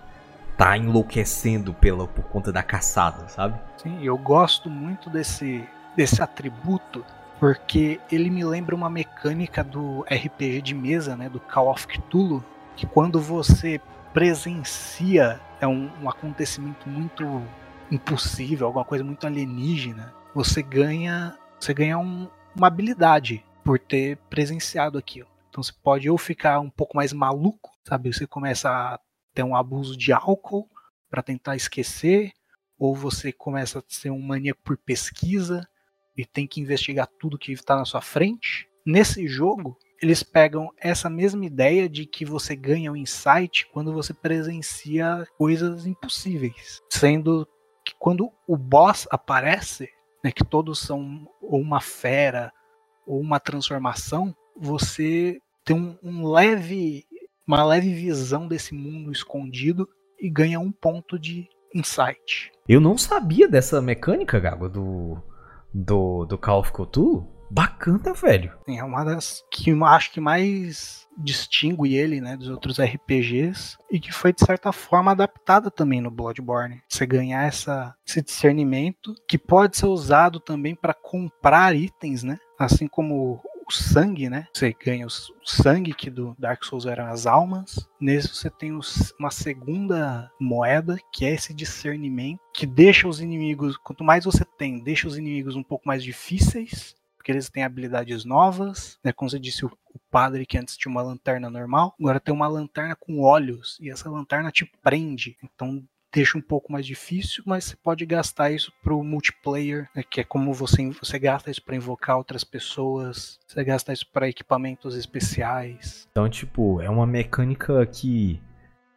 tá enlouquecendo pela, por conta da caçada, sabe? Sim, eu gosto muito desse, desse atributo porque ele me lembra uma mecânica do RPG de mesa, né, do Call of Cthulhu, que quando você presencia é um, um acontecimento muito impossível, alguma coisa muito alienígena, você ganha, você ganha um, uma habilidade por ter presenciado aquilo. Então você pode ou ficar um pouco mais maluco, sabe? Você começa a ter um abuso de álcool para tentar esquecer, ou você começa a ser um maníaco por pesquisa e tem que investigar tudo que está na sua frente. Nesse jogo, eles pegam essa mesma ideia de que você ganha um insight quando você presencia coisas impossíveis, sendo que quando o boss aparece, né, que todos são ou uma fera ou uma transformação, você tem um, um leve uma leve visão desse mundo escondido e ganha um ponto de insight. Eu não sabia dessa mecânica, Gago, do, do, do Call of Cthulhu. Bacana, velho. É uma das que eu acho que mais distingue ele, né, dos outros RPGs e que foi de certa forma adaptada também no Bloodborne. Você ganhar essa, esse discernimento que pode ser usado também para comprar itens, né? Assim como sangue, né? Você ganha o sangue que do Dark Souls eram as almas. Nesse você tem uma segunda moeda, que é esse discernimento, que deixa os inimigos, quanto mais você tem, deixa os inimigos um pouco mais difíceis, porque eles têm habilidades novas, né? Como você disse, o padre que antes tinha uma lanterna normal, agora tem uma lanterna com olhos, e essa lanterna te prende. Então deixa um pouco mais difícil, mas você pode gastar isso pro multiplayer, né, que é como você, você gasta isso para invocar outras pessoas, você gasta isso para equipamentos especiais. Então, tipo, é uma mecânica que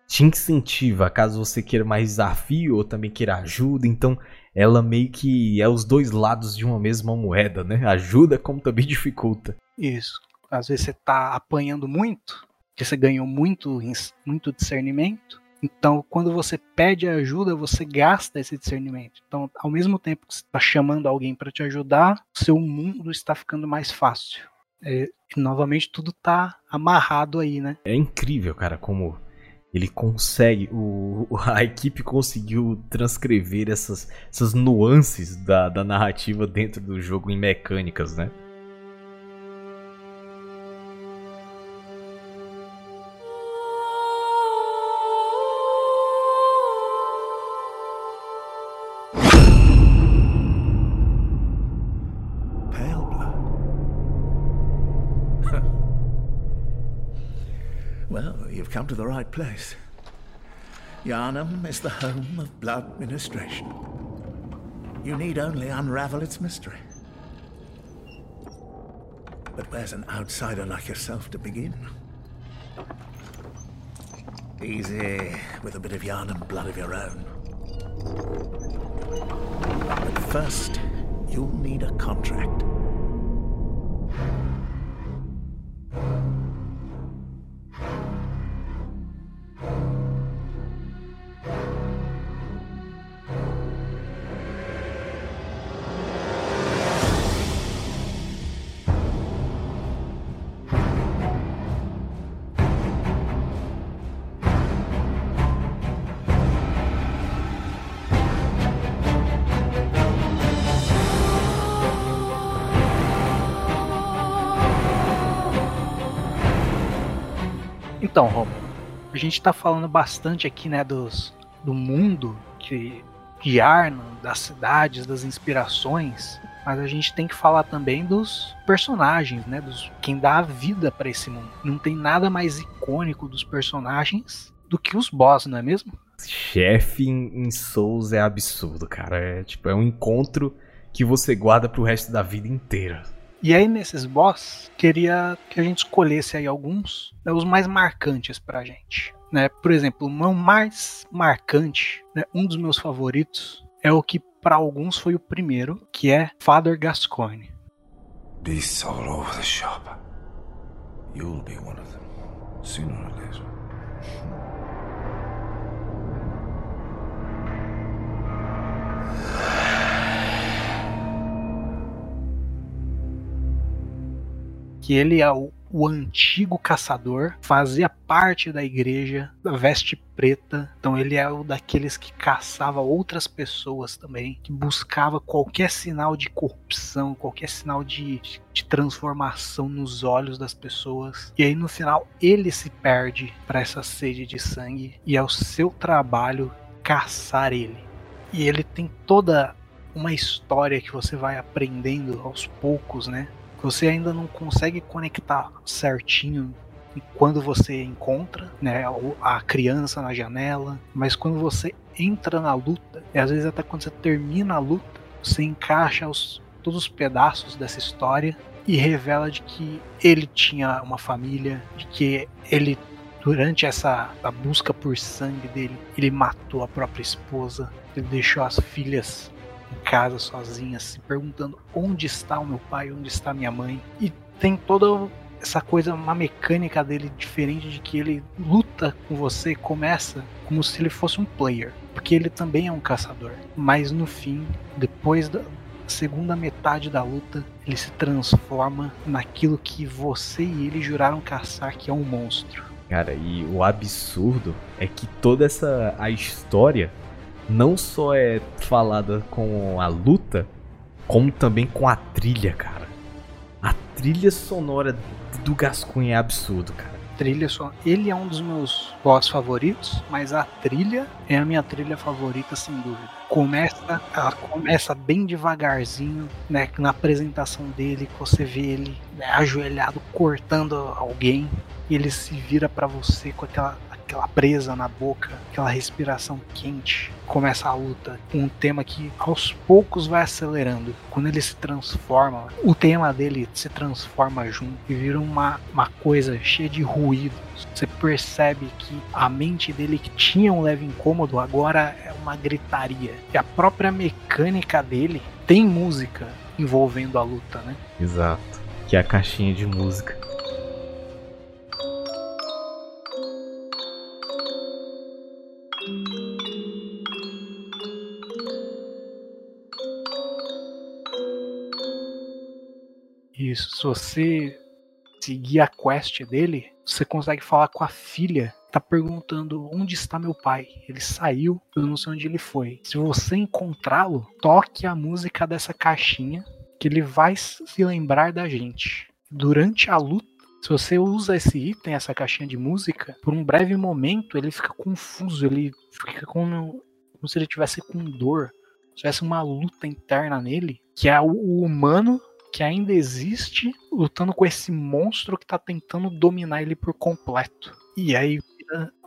te incentiva caso você queira mais desafio ou também queira ajuda, então ela meio que é os dois lados de uma mesma moeda, né? Ajuda como também *laughs* dificulta. Isso. Às vezes você tá apanhando muito, que você ganhou muito, muito discernimento, então, quando você pede ajuda, você gasta esse discernimento. Então, ao mesmo tempo que você está chamando alguém para te ajudar, seu mundo está ficando mais fácil. É, e, novamente, tudo está amarrado aí, né? É incrível, cara, como ele consegue, o, a equipe conseguiu transcrever essas, essas nuances da, da narrativa dentro do jogo em mecânicas, né? Come to the right place. Yarnum is the home of blood ministration. You need only unravel its mystery. But where's an outsider like yourself to begin? Easy, with a bit of Yharnam blood of your own. But first, you'll need a contract. Então, Romulo, a gente está falando bastante aqui, né, dos, do mundo que de Arnon, das cidades, das inspirações, mas a gente tem que falar também dos personagens, né? Dos quem dá a vida para esse mundo. Não tem nada mais icônico dos personagens do que os boss, não é mesmo? Chefe em Souls é absurdo, cara. É tipo, é um encontro que você guarda pro resto da vida inteira. E aí nesses boss, queria que a gente escolhesse aí alguns, né, os mais marcantes pra gente. Né? Por exemplo, o mais marcante, né, um dos meus favoritos, é o que para alguns foi o primeiro, que é Father Gascoigne. Beasts all over the shop. You'll be one of them, sooner or later. Que ele é o, o, antigo caçador, fazia parte da igreja da veste preta, então ele é o daqueles que caçava outras pessoas também, que buscava qualquer sinal de corrupção, qualquer sinal de, de transformação nos olhos das pessoas. E aí no final ele se perde para essa sede de sangue e é o seu trabalho caçar ele. E ele tem toda uma história que você vai aprendendo aos poucos, né? Você ainda não consegue conectar certinho quando você encontra né, a criança na janela, mas quando você entra na luta, e às vezes até quando você termina a luta, você encaixa os, todos os pedaços dessa história e revela de que ele tinha uma família, de que ele durante essa busca por sangue dele, ele matou a própria esposa, ele deixou as filhas casa sozinha, se perguntando onde está o meu pai, onde está minha mãe. E tem toda essa coisa, uma mecânica dele diferente de que ele luta com você, começa como se ele fosse um player, porque ele também é um caçador. Mas no fim, depois da segunda metade da luta, ele se transforma naquilo que você e ele juraram caçar, que é um monstro. Cara, e o absurdo é que toda essa a história não só é falada com a luta, como também com a trilha, cara. A trilha sonora do Gascunha é absurdo, cara. Trilha só. Ele é um dos meus boss favoritos, mas a trilha é a minha trilha favorita, sem dúvida. Começa, ela começa bem devagarzinho, né? Na apresentação dele, você vê ele né, ajoelhado cortando alguém, e ele se vira para você com aquela aquela presa na boca, aquela respiração quente. Começa a luta, um tema que aos poucos vai acelerando. Quando ele se transforma, o tema dele se transforma junto e vira uma, uma coisa cheia de ruídos. Você percebe que a mente dele que tinha um leve incômodo agora é uma gritaria. E a própria mecânica dele tem música envolvendo a luta, né? Exato. Que é a caixinha de música. Se você seguir a quest dele, você consegue falar com a filha. Tá perguntando onde está meu pai. Ele saiu, eu não sei onde ele foi. Se você encontrá-lo, toque a música dessa caixinha que ele vai se lembrar da gente. Durante a luta, se você usa esse item, essa caixinha de música, por um breve momento ele fica confuso, ele fica como, como se ele tivesse com dor, se tivesse uma luta interna nele, que é o humano que ainda existe lutando com esse monstro que tá tentando dominar ele por completo. E aí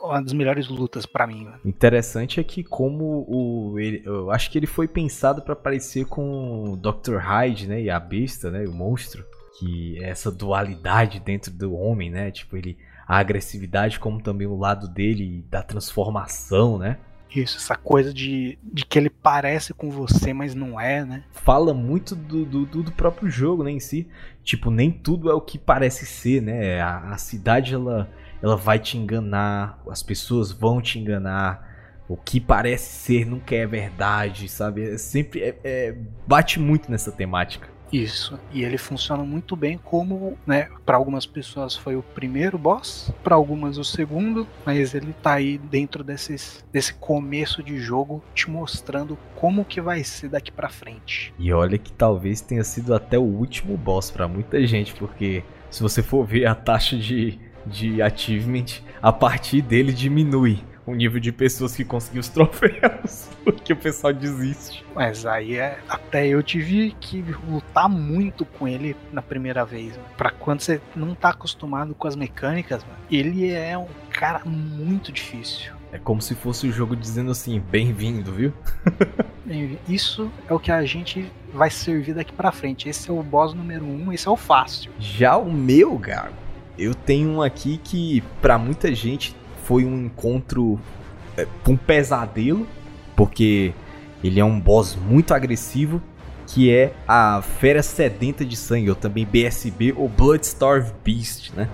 uma das melhores lutas para mim. Interessante é que como o ele, eu acho que ele foi pensado para parecer com o Dr. Hyde, né, e a besta, né, o monstro, que é essa dualidade dentro do homem, né? Tipo, ele a agressividade como também o lado dele da transformação, né? Isso, essa coisa de, de que ele parece com você, mas não é, né? Fala muito do, do, do próprio jogo, né, em si. Tipo, nem tudo é o que parece ser, né? A, a cidade, ela, ela vai te enganar, as pessoas vão te enganar. O que parece ser nunca é verdade, sabe? É sempre é, é, bate muito nessa temática. Isso. E ele funciona muito bem como, né, para algumas pessoas foi o primeiro boss, para algumas o segundo, mas ele tá aí dentro desses, desse começo de jogo te mostrando como que vai ser daqui para frente. E olha que talvez tenha sido até o último boss para muita gente, porque se você for ver a taxa de de achievement, a partir dele diminui o nível de pessoas que conseguiu os *laughs* troféus, porque o pessoal desiste. Mas aí é. Até eu tive que lutar muito com ele na primeira vez. Mano. Pra quando você não tá acostumado com as mecânicas, mano, ele é um cara muito difícil. É como se fosse o jogo dizendo assim, bem-vindo, viu? *laughs* Isso é o que a gente vai servir daqui pra frente. Esse é o boss número um, esse é o fácil. Já o meu, Gago, eu tenho um aqui que para muita gente foi um encontro, é, um pesadelo, porque ele é um boss muito agressivo, que é a Fera Sedenta de Sangue, ou também BSB, ou Bloodstarved Beast, né?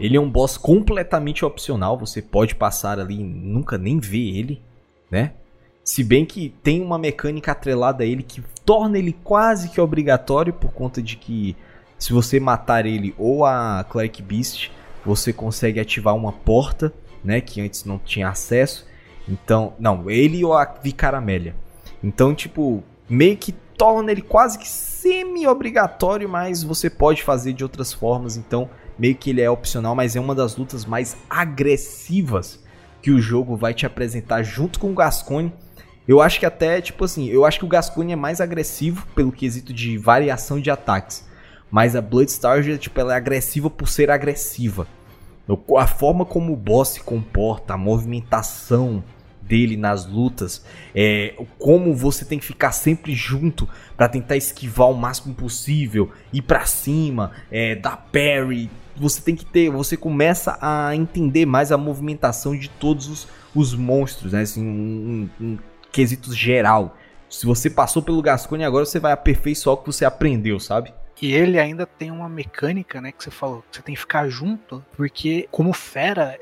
Ele é um boss completamente opcional, você pode passar ali e nunca nem ver ele, né? Se bem que tem uma mecânica atrelada a ele que torna ele quase que obrigatório por conta de que se você matar ele ou a Cleric Beast, você consegue ativar uma porta, né, que antes não tinha acesso. Então, não, ele ou a Vicaramélia. Então, tipo, meio que torna ele quase que semi-obrigatório, mas você pode fazer de outras formas. Então, meio que ele é opcional, mas é uma das lutas mais agressivas que o jogo vai te apresentar junto com o Gascone. Eu acho que até, tipo assim, eu acho que o Gascone é mais agressivo pelo quesito de variação de ataques. Mas a Bloodstar, tipo, ela é agressiva por ser agressiva. A forma como o boss se comporta, a movimentação dele nas lutas, é, como você tem que ficar sempre junto para tentar esquivar o máximo possível, ir para cima, é, dar parry, você tem que ter, você começa a entender mais a movimentação de todos os, os monstros, né? Assim, um, um, um quesito geral. Se você passou pelo Gascone, agora você vai aperfeiçoar o que você aprendeu, sabe? E ele ainda tem uma mecânica, né, que você falou, você tem que ficar junto, porque como fera,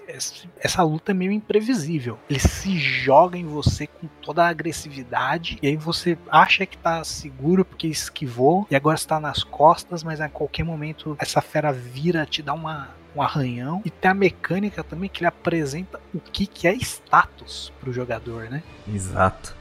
essa luta é meio imprevisível. Ele se joga em você com toda a agressividade, e aí você acha que tá seguro porque esquivou, e agora está nas costas, mas a qualquer momento essa fera vira, te dá uma, um arranhão. E tem a mecânica também que ele apresenta o que, que é status pro jogador, né? Exato.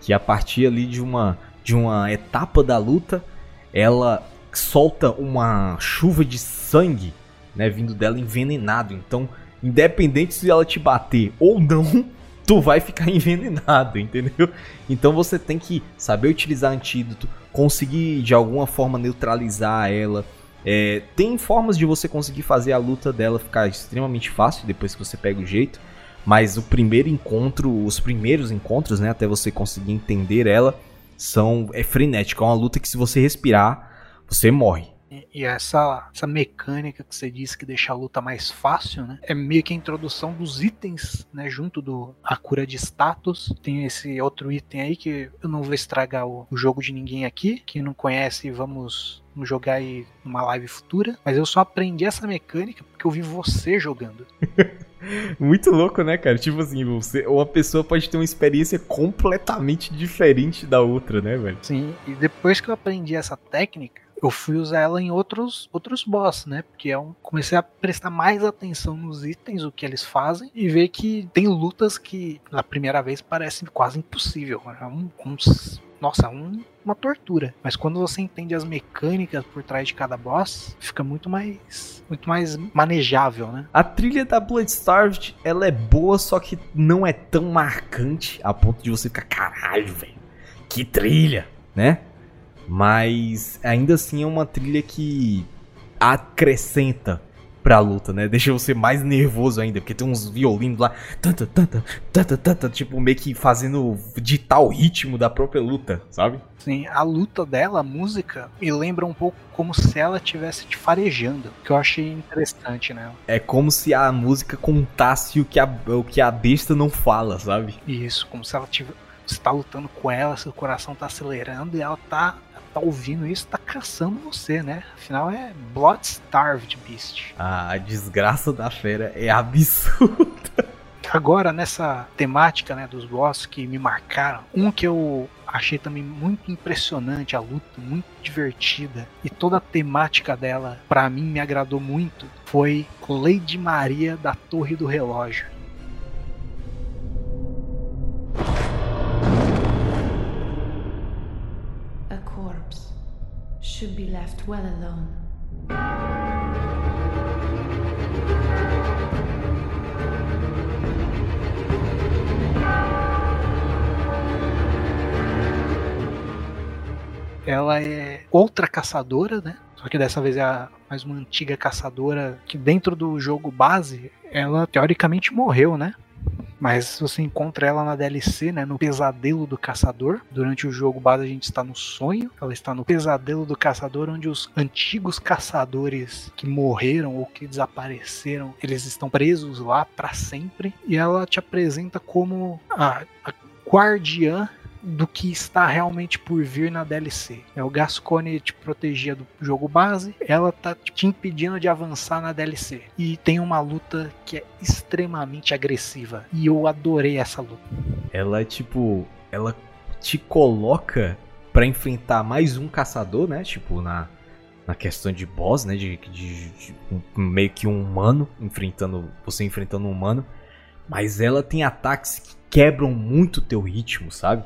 Que a partir ali de uma, de uma etapa da luta, ela solta uma chuva de sangue, né, vindo dela envenenado. Então, independente se ela te bater ou não, *laughs* tu vai ficar *laughs* envenenado, entendeu? Então você tem que saber utilizar antídoto, conseguir de alguma forma neutralizar ela. É, tem formas de você conseguir fazer a luta dela ficar extremamente fácil depois que você pega o jeito. Mas o primeiro encontro, os primeiros encontros, né, até você conseguir entender ela, são é frenético, é uma luta que se você respirar, você morre. E essa, essa mecânica que você disse que deixa a luta mais fácil, né? É meio que a introdução dos itens, né? Junto do a cura de status. Tem esse outro item aí que eu não vou estragar o, o jogo de ninguém aqui. Quem não conhece, vamos, vamos jogar aí numa live futura. Mas eu só aprendi essa mecânica porque eu vi você jogando. *laughs* Muito louco, né, cara? Tipo assim, você, uma pessoa pode ter uma experiência completamente diferente da outra, né, velho? Sim, e depois que eu aprendi essa técnica, eu fui usar ela em outros, outros boss, né? Porque eu é comecei a prestar mais atenção nos itens, o que eles fazem, e ver que tem lutas que na primeira vez parecem quase impossível. É um, um, nossa, um, uma tortura. Mas quando você entende as mecânicas por trás de cada boss, fica muito mais muito mais manejável, né? A trilha da Bloodstarved, ela é boa, só que não é tão marcante a ponto de você ficar, caralho, velho. Que trilha, né? Mas ainda assim é uma trilha que acrescenta pra luta, né? Deixa você mais nervoso ainda, porque tem uns violinos lá, tanta, tanta, tanta, tanta, tipo, meio que fazendo ditar o ritmo da própria luta, sabe? Sim, a luta dela, a música, me lembra um pouco como se ela estivesse te farejando, que eu achei interessante, né? É como se a música contasse o que a, o que a besta não fala, sabe? Isso, como se ela tivesse. Você tá lutando com ela, seu coração tá acelerando e ela tá tá ouvindo isso tá caçando você, né? Afinal é Blood-Starved Beast. A desgraça da fera é absurda. *laughs* Agora, nessa temática né, dos boss que me marcaram, um que eu achei também muito impressionante a luta, muito divertida e toda a temática dela para mim me agradou muito foi Lady Maria da Torre do Relógio. should be left well alone. Ela é outra caçadora, né? Só que dessa vez é a, mais uma antiga caçadora que dentro do jogo base, ela teoricamente morreu, né? Mas você encontra ela na DLC, né, no Pesadelo do Caçador. Durante o jogo base a gente está no sonho, ela está no Pesadelo do Caçador, onde os antigos caçadores que morreram ou que desapareceram, eles estão presos lá para sempre. E ela te apresenta como a, a guardiã do que está realmente por vir na DLC. É, o Gascone te protegia do jogo base, ela tá te impedindo de avançar na DLC. E tem uma luta que é extremamente agressiva. E eu adorei essa luta. Ela, tipo, ela te coloca para enfrentar mais um caçador, né? Tipo, na, na questão de boss, né? De, de, de um, meio que um humano enfrentando. Você enfrentando um humano. Mas ela tem ataques que quebram muito teu ritmo, sabe?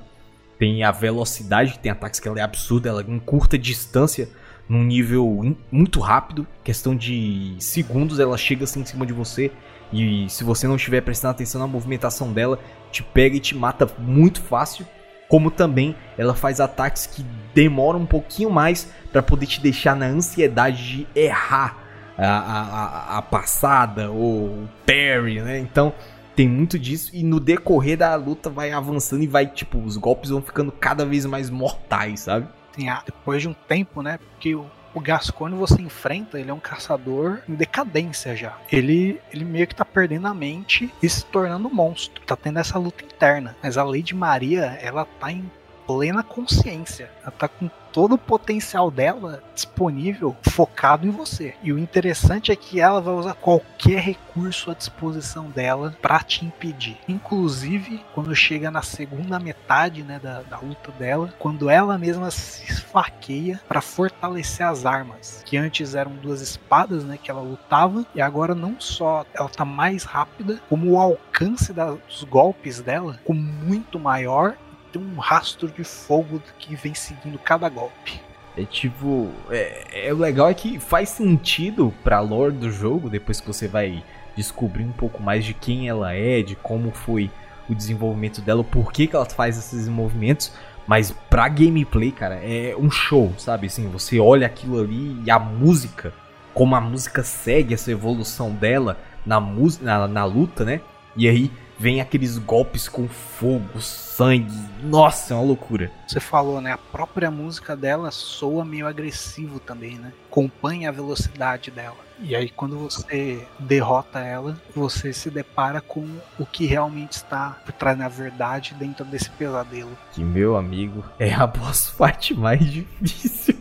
Tem a velocidade, tem ataques que ela é absurda, ela em curta distância, num nível muito rápido, questão de segundos, ela chega assim em cima de você e se você não estiver prestando atenção na movimentação dela, te pega e te mata muito fácil. Como também ela faz ataques que demoram um pouquinho mais para poder te deixar na ansiedade de errar a, a, a passada ou o parry, né? Então tem muito disso e no decorrer da luta vai avançando e vai, tipo, os golpes vão ficando cada vez mais mortais, sabe? Sim, ah, depois de um tempo, né? Porque o, o Gascone você enfrenta, ele é um caçador em decadência já. Ele, ele meio que tá perdendo a mente e se tornando monstro. Tá tendo essa luta interna. Mas a Lady Maria, ela tá em plena consciência. Ela tá com todo o potencial dela disponível, focado em você. E o interessante é que ela vai usar qualquer recurso à disposição dela para te impedir. Inclusive, quando chega na segunda metade né, da, da luta dela, quando ela mesma se esfaqueia para fortalecer as armas, que antes eram duas espadas né, que ela lutava, e agora não só ela tá mais rápida, como o alcance da, dos golpes dela ficou muito maior tem um rastro de fogo que vem seguindo cada golpe. É tipo. É, é, o legal é que faz sentido pra lore do jogo, depois que você vai descobrir um pouco mais de quem ela é, de como foi o desenvolvimento dela, por que, que ela faz esses movimentos. Mas pra gameplay, cara, é um show, sabe? Assim, você olha aquilo ali e a música, como a música segue essa evolução dela na, na, na luta, né? E aí vem aqueles golpes com fogo, sangue. Nossa, é uma loucura. Você falou, né? A própria música dela soa meio agressivo também, né? Acompanha a velocidade dela. E aí, quando você derrota ela, você se depara com o que realmente está por trás na verdade dentro desse pesadelo. Que, meu amigo, é a boss fight mais *laughs* difícil.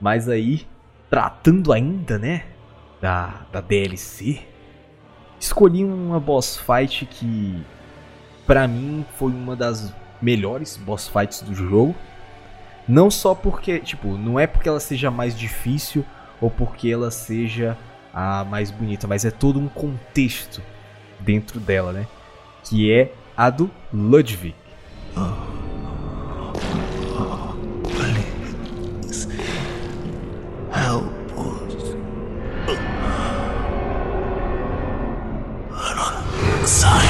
Mas aí, tratando ainda, né? Da, da DLC, escolhi uma boss fight que para mim foi uma das melhores boss fights do jogo. Não só porque, tipo, não é porque ela seja mais difícil ou porque ela seja a mais bonita, mas é todo um contexto dentro dela, né? Que é a do Ludwig. Oh. Sun.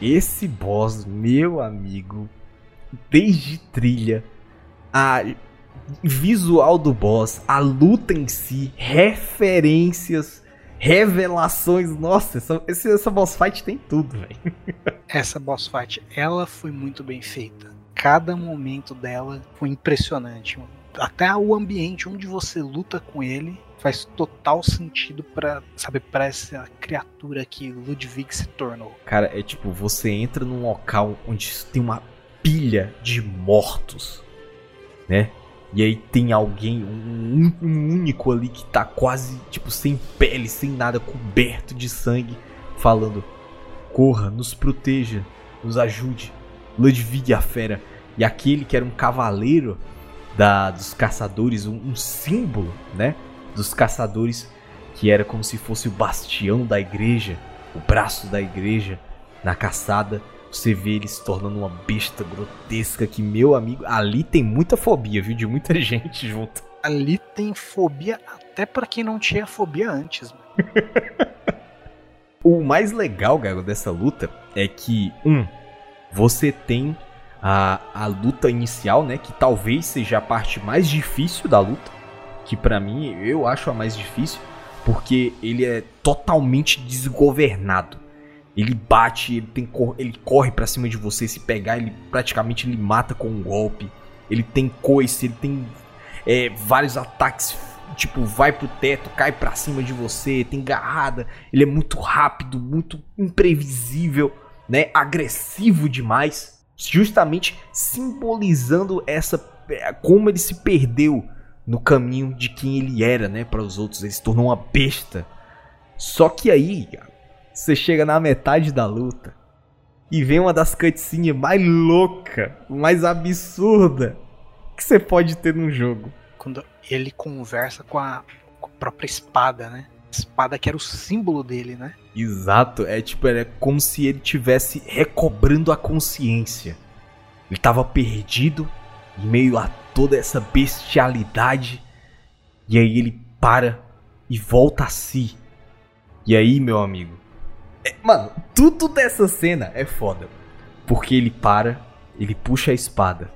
Esse boss, meu amigo, desde trilha, a visual do boss, a luta em si, referências, revelações. Nossa, essa, essa boss fight tem tudo, velho. *laughs* Essa boss fight, ela foi muito bem feita. Cada momento dela foi impressionante. Até o ambiente onde você luta com ele faz total sentido para sabe, para essa criatura que Ludwig se tornou. Cara, é tipo, você entra num local onde tem uma pilha de mortos, né? E aí tem alguém, um, um único ali que tá quase, tipo, sem pele, sem nada, coberto de sangue, falando: Corra, nos proteja, nos ajude. Ludwig a fera. E aquele que era um cavaleiro da, dos caçadores, um, um símbolo, né? Dos caçadores, que era como se fosse o bastião da igreja, o braço da igreja na caçada você vê ele se tornando uma besta grotesca que, meu amigo, ali tem muita fobia, viu? De muita *laughs* gente junto. Ali tem fobia até para quem não tinha fobia antes. *laughs* o mais legal, Gago, dessa luta é que, um, você tem a, a luta inicial, né? Que talvez seja a parte mais difícil da luta. Que para mim, eu acho a mais difícil. Porque ele é totalmente desgovernado. Ele bate, ele, tem, ele corre para cima de você, se pegar, ele praticamente ele mata com um golpe. Ele tem coice, ele tem é, vários ataques, tipo, vai pro teto, cai pra cima de você, tem garrada. Ele é muito rápido, muito imprevisível, né? Agressivo demais. Justamente simbolizando essa. É, como ele se perdeu no caminho de quem ele era, né? Para os outros. Ele se tornou uma besta. Só que aí, você chega na metade da luta e vem uma das cutscenes mais louca, mais absurda que você pode ter num jogo. Quando ele conversa com a, com a própria espada, né? espada que era o símbolo dele, né? Exato, é tipo, é como se ele tivesse recobrando a consciência. Ele tava perdido em meio a toda essa bestialidade. E aí ele para e volta a si. E aí, meu amigo, é, mano, tudo dessa cena é foda. Porque ele para, ele puxa a espada.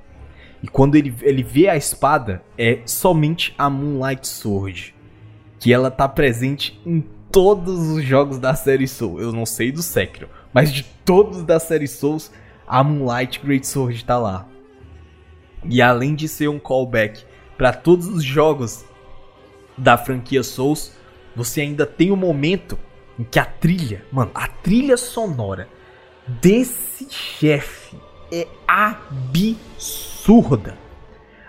E quando ele, ele vê a espada, é somente a Moonlight Sword. Que ela tá presente em todos os jogos da série Soul. Eu não sei do Sekiro, mas de todos da série Souls, a Moonlight Great Sword tá lá. E além de ser um callback para todos os jogos da franquia Souls, você ainda tem o um momento em que a trilha, mano, a trilha sonora desse chefe é absurda.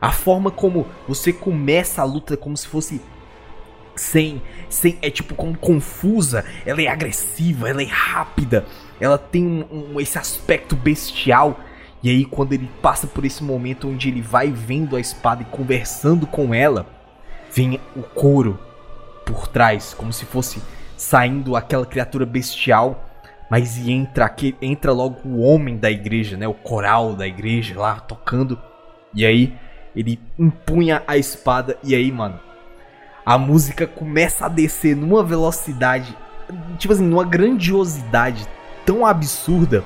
A forma como você começa a luta como se fosse sem, sem é tipo como confusa, ela é agressiva, ela é rápida, ela tem um, um, esse aspecto bestial. E aí quando ele passa por esse momento onde ele vai vendo a espada e conversando com ela, vem o couro por trás, como se fosse saindo aquela criatura bestial, mas entra entra logo o homem da igreja, né, o coral da igreja lá tocando. E aí ele empunha a espada e aí, mano, a música começa a descer numa velocidade, tipo assim, numa grandiosidade tão absurda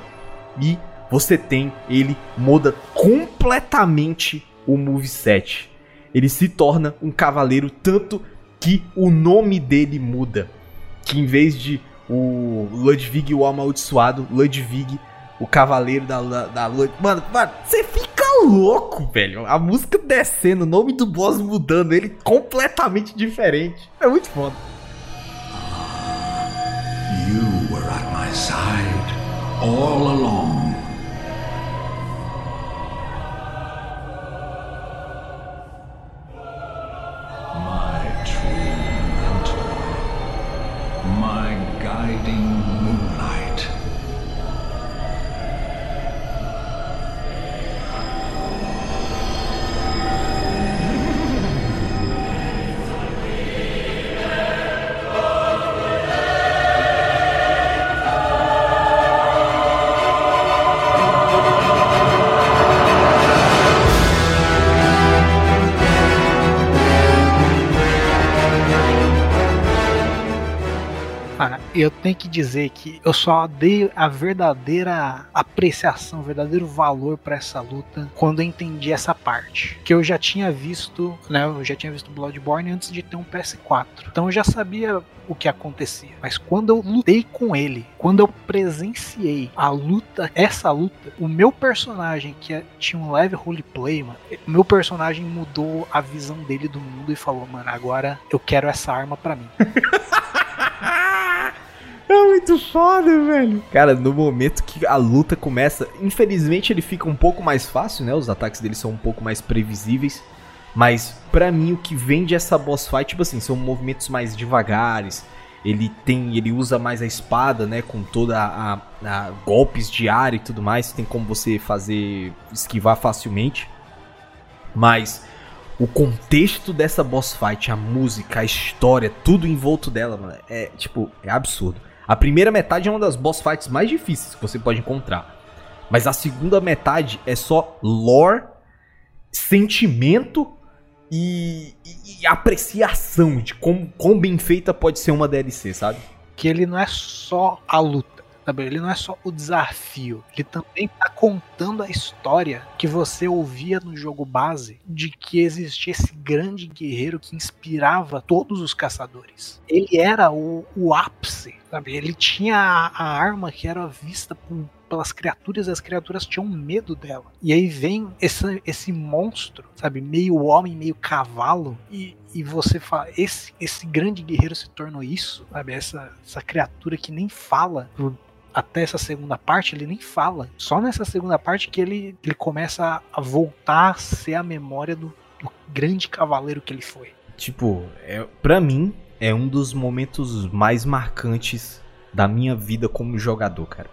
e você tem ele muda completamente o moveset. Ele se torna um cavaleiro tanto que o nome dele muda que em vez de o Ludwig o amaldiçoado, Ludwig o cavaleiro da, da, da. Mano, mano, você fica louco, velho. A música descendo, o nome do boss mudando, ele completamente diferente. É muito foda. You were at my side all along. Eu tenho que dizer que eu só dei a verdadeira apreciação, o verdadeiro valor para essa luta quando eu entendi essa parte. Que eu já tinha visto, né? Eu já tinha visto Bloodborne antes de ter um PS4. Então eu já sabia o que acontecia. Mas quando eu lutei com ele, quando eu presenciei a luta, essa luta, o meu personagem que é, tinha um leve roleplay, mano, meu personagem mudou a visão dele do mundo e falou, mano, agora eu quero essa arma para mim. *laughs* É muito foda, velho. Cara, no momento que a luta começa, infelizmente ele fica um pouco mais fácil, né? Os ataques dele são um pouco mais previsíveis. Mas para mim o que vende essa boss fight, tipo assim, são movimentos mais devagares. Ele tem, ele usa mais a espada, né, com toda a, a golpes de ar e tudo mais, tem como você fazer esquivar facilmente. Mas o contexto dessa boss fight, a música, a história, tudo em volta dela, mano, é tipo, é absurdo. A primeira metade é uma das boss fights mais difíceis que você pode encontrar. Mas a segunda metade é só lore, sentimento e, e, e apreciação de como, quão bem feita pode ser uma DLC, sabe? Que ele não é só a luta. Sabe? Ele não é só o desafio, ele também está contando a história que você ouvia no jogo base de que existia esse grande guerreiro que inspirava todos os caçadores. Ele era o, o ápice, sabe? Ele tinha a, a arma que era vista por, pelas criaturas e as criaturas tinham medo dela. E aí vem esse, esse monstro, sabe? Meio homem, meio cavalo. E, e você fala, esse, esse grande guerreiro se tornou isso, sabe? Essa, essa criatura que nem fala por, até essa segunda parte ele nem fala. Só nessa segunda parte que ele, ele começa a voltar a ser a memória do, do grande cavaleiro que ele foi. Tipo, é, pra mim, é um dos momentos mais marcantes da minha vida como jogador, cara.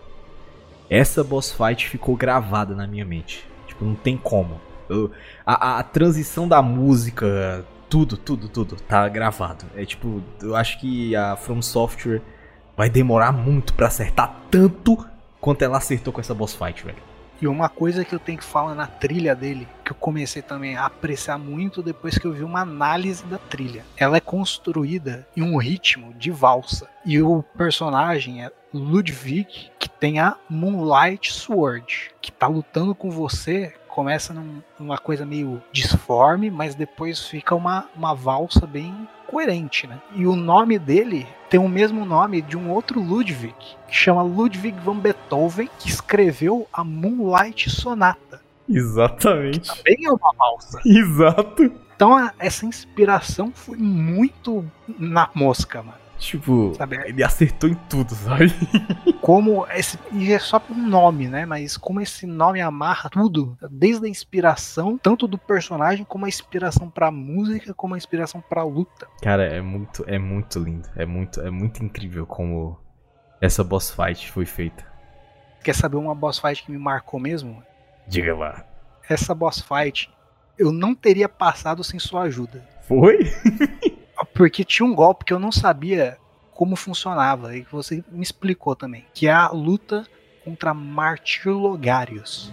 Essa boss fight ficou gravada na minha mente. Tipo, não tem como. Eu, a, a, transição da música, tudo, tudo, tudo, tá gravado. É tipo, eu acho que a From Software vai demorar muito para acertar tanto quanto ela acertou com essa boss fight, velho. E uma coisa que eu tenho que falar na trilha dele, que eu comecei também a apreciar muito depois que eu vi uma análise da trilha. Ela é construída em um ritmo de valsa. E o personagem é Ludwig, que tem a Moonlight Sword, que tá lutando com você começa num, numa coisa meio disforme, mas depois fica uma, uma valsa bem coerente, né? E o nome dele tem o mesmo nome de um outro Ludwig, que chama Ludwig van Beethoven, que escreveu a Moonlight Sonata. Exatamente. também é uma valsa. Exato. Então a, essa inspiração foi muito na mosca, mano. Tipo, sabe? ele acertou em tudo, sabe? *laughs* Como esse. E é só por nome, né? Mas como esse nome amarra tudo, desde a inspiração, tanto do personagem, como a inspiração pra música, como a inspiração pra luta. Cara, é muito, é muito lindo. É muito, é muito incrível como essa boss fight foi feita. Quer saber uma boss fight que me marcou mesmo? Diga lá. Essa boss fight eu não teria passado sem sua ajuda. Foi? *laughs* Porque tinha um golpe que eu não sabia como funcionava e que você me explicou também, que é a luta contra Martirlogarius.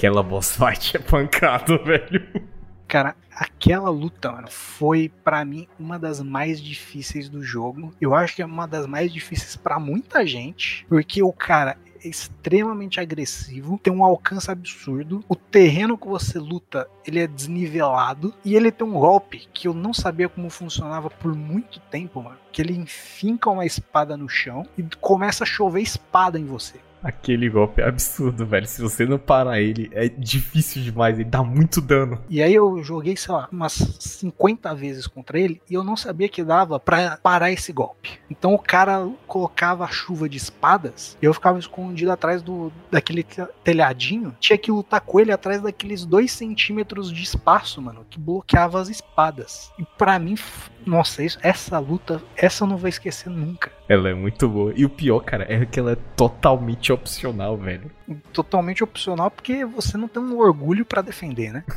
Aquela boss fight é pancada, *laughs* velho. Cara, aquela luta, mano, foi para mim uma das mais difíceis do jogo. Eu acho que é uma das mais difíceis para muita gente, porque o cara é extremamente agressivo, tem um alcance absurdo. O terreno que você luta, ele é desnivelado e ele tem um golpe que eu não sabia como funcionava por muito tempo, mano. Que ele enfinca uma espada no chão e começa a chover espada em você. Aquele golpe é absurdo, velho. Se você não parar ele, é difícil demais. Ele dá muito dano. E aí eu joguei, sei lá, umas 50 vezes contra ele e eu não sabia que dava pra parar esse golpe. Então o cara colocava a chuva de espadas e eu ficava escondido atrás do daquele telhadinho. Tinha que lutar com ele atrás daqueles 2 centímetros de espaço, mano, que bloqueava as espadas. E para mim, nossa, isso, essa luta, essa eu não vou esquecer nunca. Ela é muito boa. E o pior, cara, é que ela é totalmente opcional, velho. Totalmente opcional porque você não tem um orgulho para defender, né? *laughs*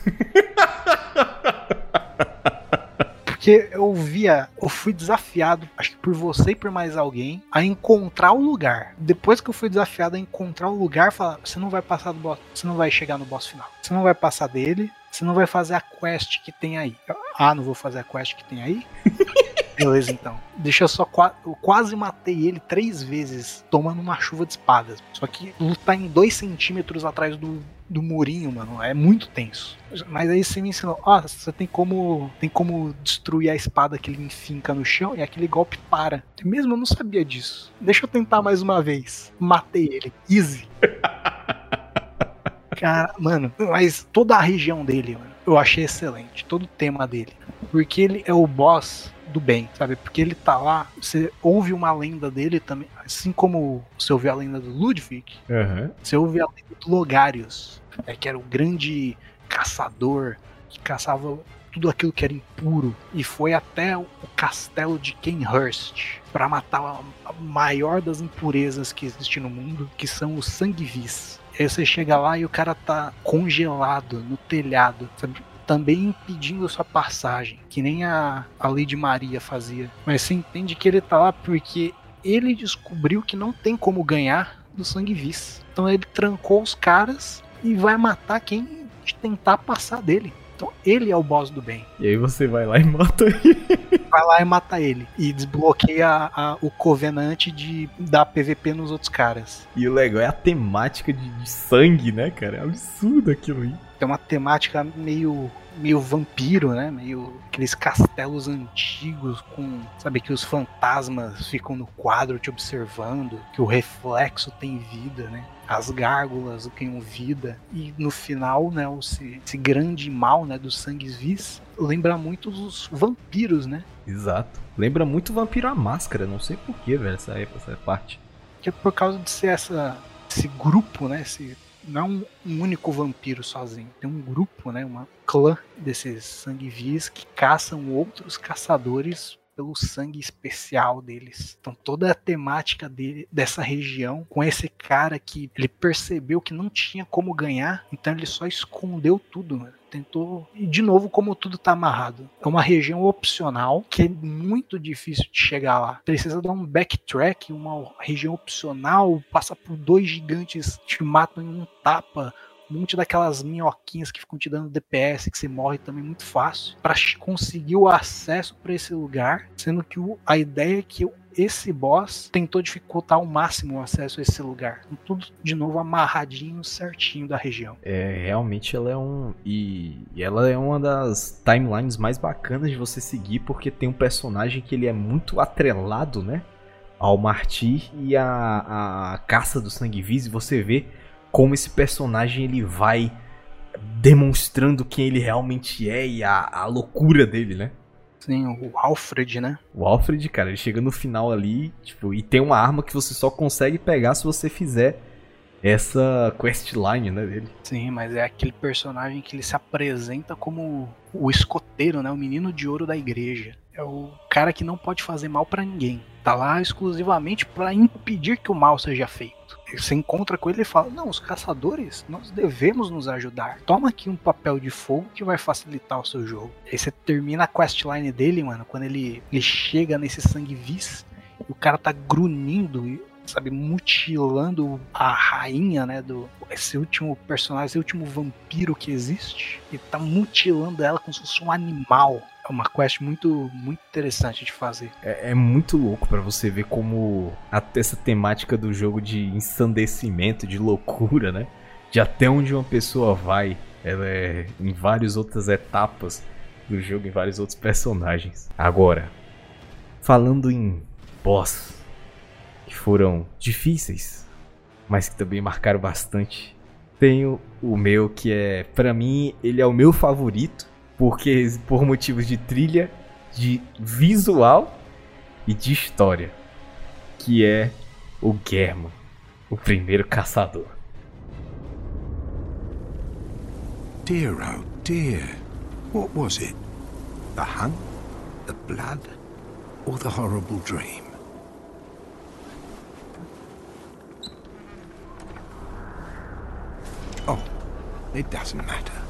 porque eu via, eu fui desafiado, acho que por você e por mais alguém, a encontrar o lugar. Depois que eu fui desafiado a encontrar o lugar, falar, você não vai passar do boss, você não vai chegar no boss final. Você não vai passar dele, você não vai fazer a quest que tem aí. Ah, não vou fazer a quest que tem aí? *laughs* Beleza, então. Deixa eu só. Eu quase matei ele três vezes tomando uma chuva de espadas. Só que lutar em dois centímetros atrás do, do murinho, mano, é muito tenso. Mas aí você me ensinou, ó, ah, você tem como tem como destruir a espada que ele enfinca no chão e aquele golpe para. Mesmo eu não sabia disso. Deixa eu tentar mais uma vez. Matei ele. Easy. *laughs* Cara, mano, mas toda a região dele, mano, eu achei excelente. Todo o tema dele. Porque ele é o boss do bem, sabe? Porque ele tá lá, você ouve uma lenda dele também, assim como você ouve a lenda do Ludwig, uhum. você ouve a lenda do Logarius, é, que era o grande caçador que caçava tudo aquilo que era impuro e foi até o castelo de Kenhurst para matar a maior das impurezas que existe no mundo, que são os sanguivis. Aí você chega lá e o cara tá congelado no telhado, sabe? também impedindo sua passagem, que nem a, a Lady Maria fazia. Mas você entende que ele tá lá porque ele descobriu que não tem como ganhar do sangue vis. Então ele trancou os caras e vai matar quem tentar passar dele. Então ele é o boss do bem. E aí você vai lá e mata ele. *laughs* Vai lá e mata ele. E desbloqueia a, a, o Covenant de dar PVP nos outros caras. E o legal é a temática de, de sangue, né, cara? É absurdo aquilo aí. Tem uma temática meio meio vampiro, né? Meio aqueles castelos antigos com, sabe, que os fantasmas ficam no quadro te observando, que o reflexo tem vida, né? As gárgulas têm vida e no final, né, esse, esse grande mal, né, dos sangues vis, lembra muito os vampiros, né? Exato. Lembra muito o Vampiro a Máscara, não sei porquê, velho, essa, essa parte. Que é por causa de ser essa, esse grupo, né, esse não é um, um, único vampiro sozinho. Tem um grupo, né, uma clã desses sanguevis que caçam outros caçadores pelo sangue especial deles. Então toda a temática dele, dessa região com esse cara que ele percebeu que não tinha como ganhar, então ele só escondeu tudo, mano. Tentou. E de novo, como tudo tá amarrado. É uma região opcional que é muito difícil de chegar lá. Precisa dar um backtrack, uma região opcional, passa por dois gigantes que te matam em um tapa monte daquelas minhoquinhas que ficam te dando DPS, que você morre também muito fácil, para conseguir o acesso para esse lugar, sendo que o, a ideia é que esse boss tentou dificultar ao máximo o acesso a esse lugar. Tudo de novo amarradinho, certinho da região. É, realmente ela é um. E, ela é uma das timelines mais bacanas de você seguir, porque tem um personagem que ele é muito atrelado, né? Ao Martyr e a, a caça do sangue e você vê como esse personagem ele vai demonstrando quem ele realmente é e a, a loucura dele, né? Sim, o Alfred, né? O Alfred, cara, ele chega no final ali, tipo, e tem uma arma que você só consegue pegar se você fizer essa questline, né, dele. Sim, mas é aquele personagem que ele se apresenta como o escoteiro, né, o menino de ouro da igreja. É o cara que não pode fazer mal para ninguém. Tá lá exclusivamente para impedir que o mal seja feito você encontra com ele e fala: Não, os caçadores, nós devemos nos ajudar. Toma aqui um papel de fogo que vai facilitar o seu jogo. Aí você termina a questline dele, mano, quando ele, ele chega nesse sangue vis o cara tá grunindo, sabe, mutilando a rainha, né, do esse último personagem, esse último vampiro que existe, e tá mutilando ela como se fosse um animal é uma quest muito, muito interessante de fazer. É, é muito louco para você ver como até essa temática do jogo de ensandecimento, de loucura, né? De até onde uma pessoa vai, ela é em várias outras etapas do jogo, em vários outros personagens. Agora, falando em boss que foram difíceis, mas que também marcaram bastante. Tenho o meu que é, para mim, ele é o meu favorito, porque por motivos de trilha, de visual e de história, que é o German, o primeiro caçador. Dear, oh dear. What was it? The hunt? The blood? Or the horrible dream? Oh, it doesn't matter.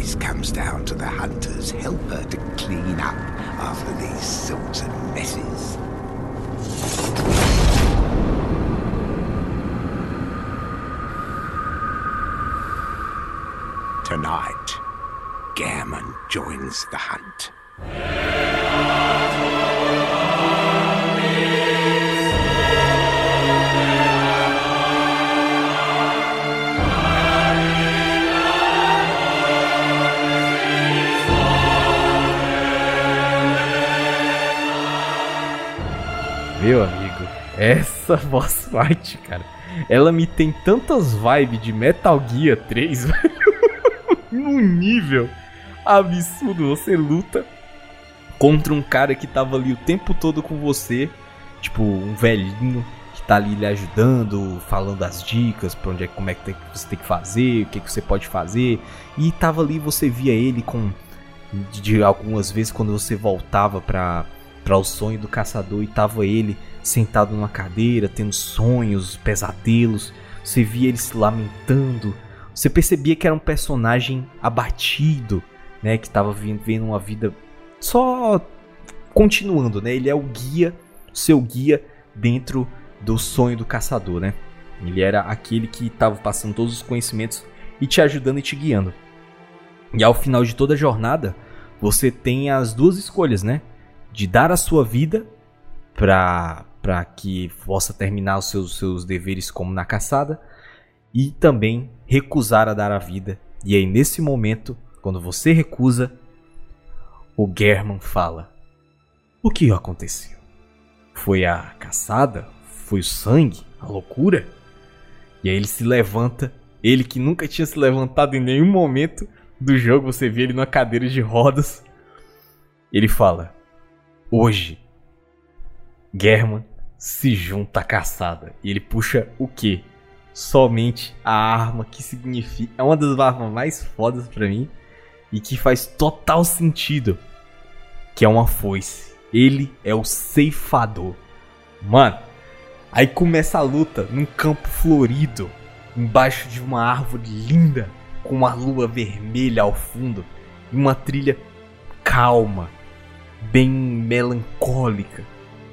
Always comes down to the hunter's helper to clean up after these sorts of messes. Tonight, Gammon joins the hunt. Essa *laughs* boss fight, cara, ela me tem tantas vibes de Metal Gear 3, velho, *laughs* num nível absurdo. Você luta contra um cara que tava ali o tempo todo com você, tipo um velhinho que tá ali lhe ajudando, falando as dicas, pra onde é como é que você tem que fazer, o que, que você pode fazer, e tava ali você via ele com de, algumas vezes quando você voltava pra para o sonho do caçador e tava ele sentado numa cadeira, tendo sonhos, pesadelos. Você via ele se lamentando. Você percebia que era um personagem abatido, né, que tava vivendo vivendo uma vida só continuando, né? Ele é o guia, seu guia dentro do sonho do caçador, né? Ele era aquele que estava passando todos os conhecimentos e te ajudando e te guiando. E ao final de toda a jornada, você tem as duas escolhas, né? De dar a sua vida para para que possa terminar os seus, seus deveres como na caçada e também recusar a dar a vida. E aí nesse momento, quando você recusa, o German fala: O que aconteceu? Foi a caçada? Foi o sangue? A loucura? E aí ele se levanta, ele que nunca tinha se levantado em nenhum momento do jogo, você vê ele numa cadeira de rodas. Ele fala: Hoje, German se junta à caçada. E ele puxa o quê? Somente a arma que significa. É uma das armas mais fodas pra mim. E que faz total sentido. Que é uma foice. Ele é o ceifador. Mano, aí começa a luta num campo florido. Embaixo de uma árvore linda. Com uma lua vermelha ao fundo. E uma trilha calma. Bem melancólica.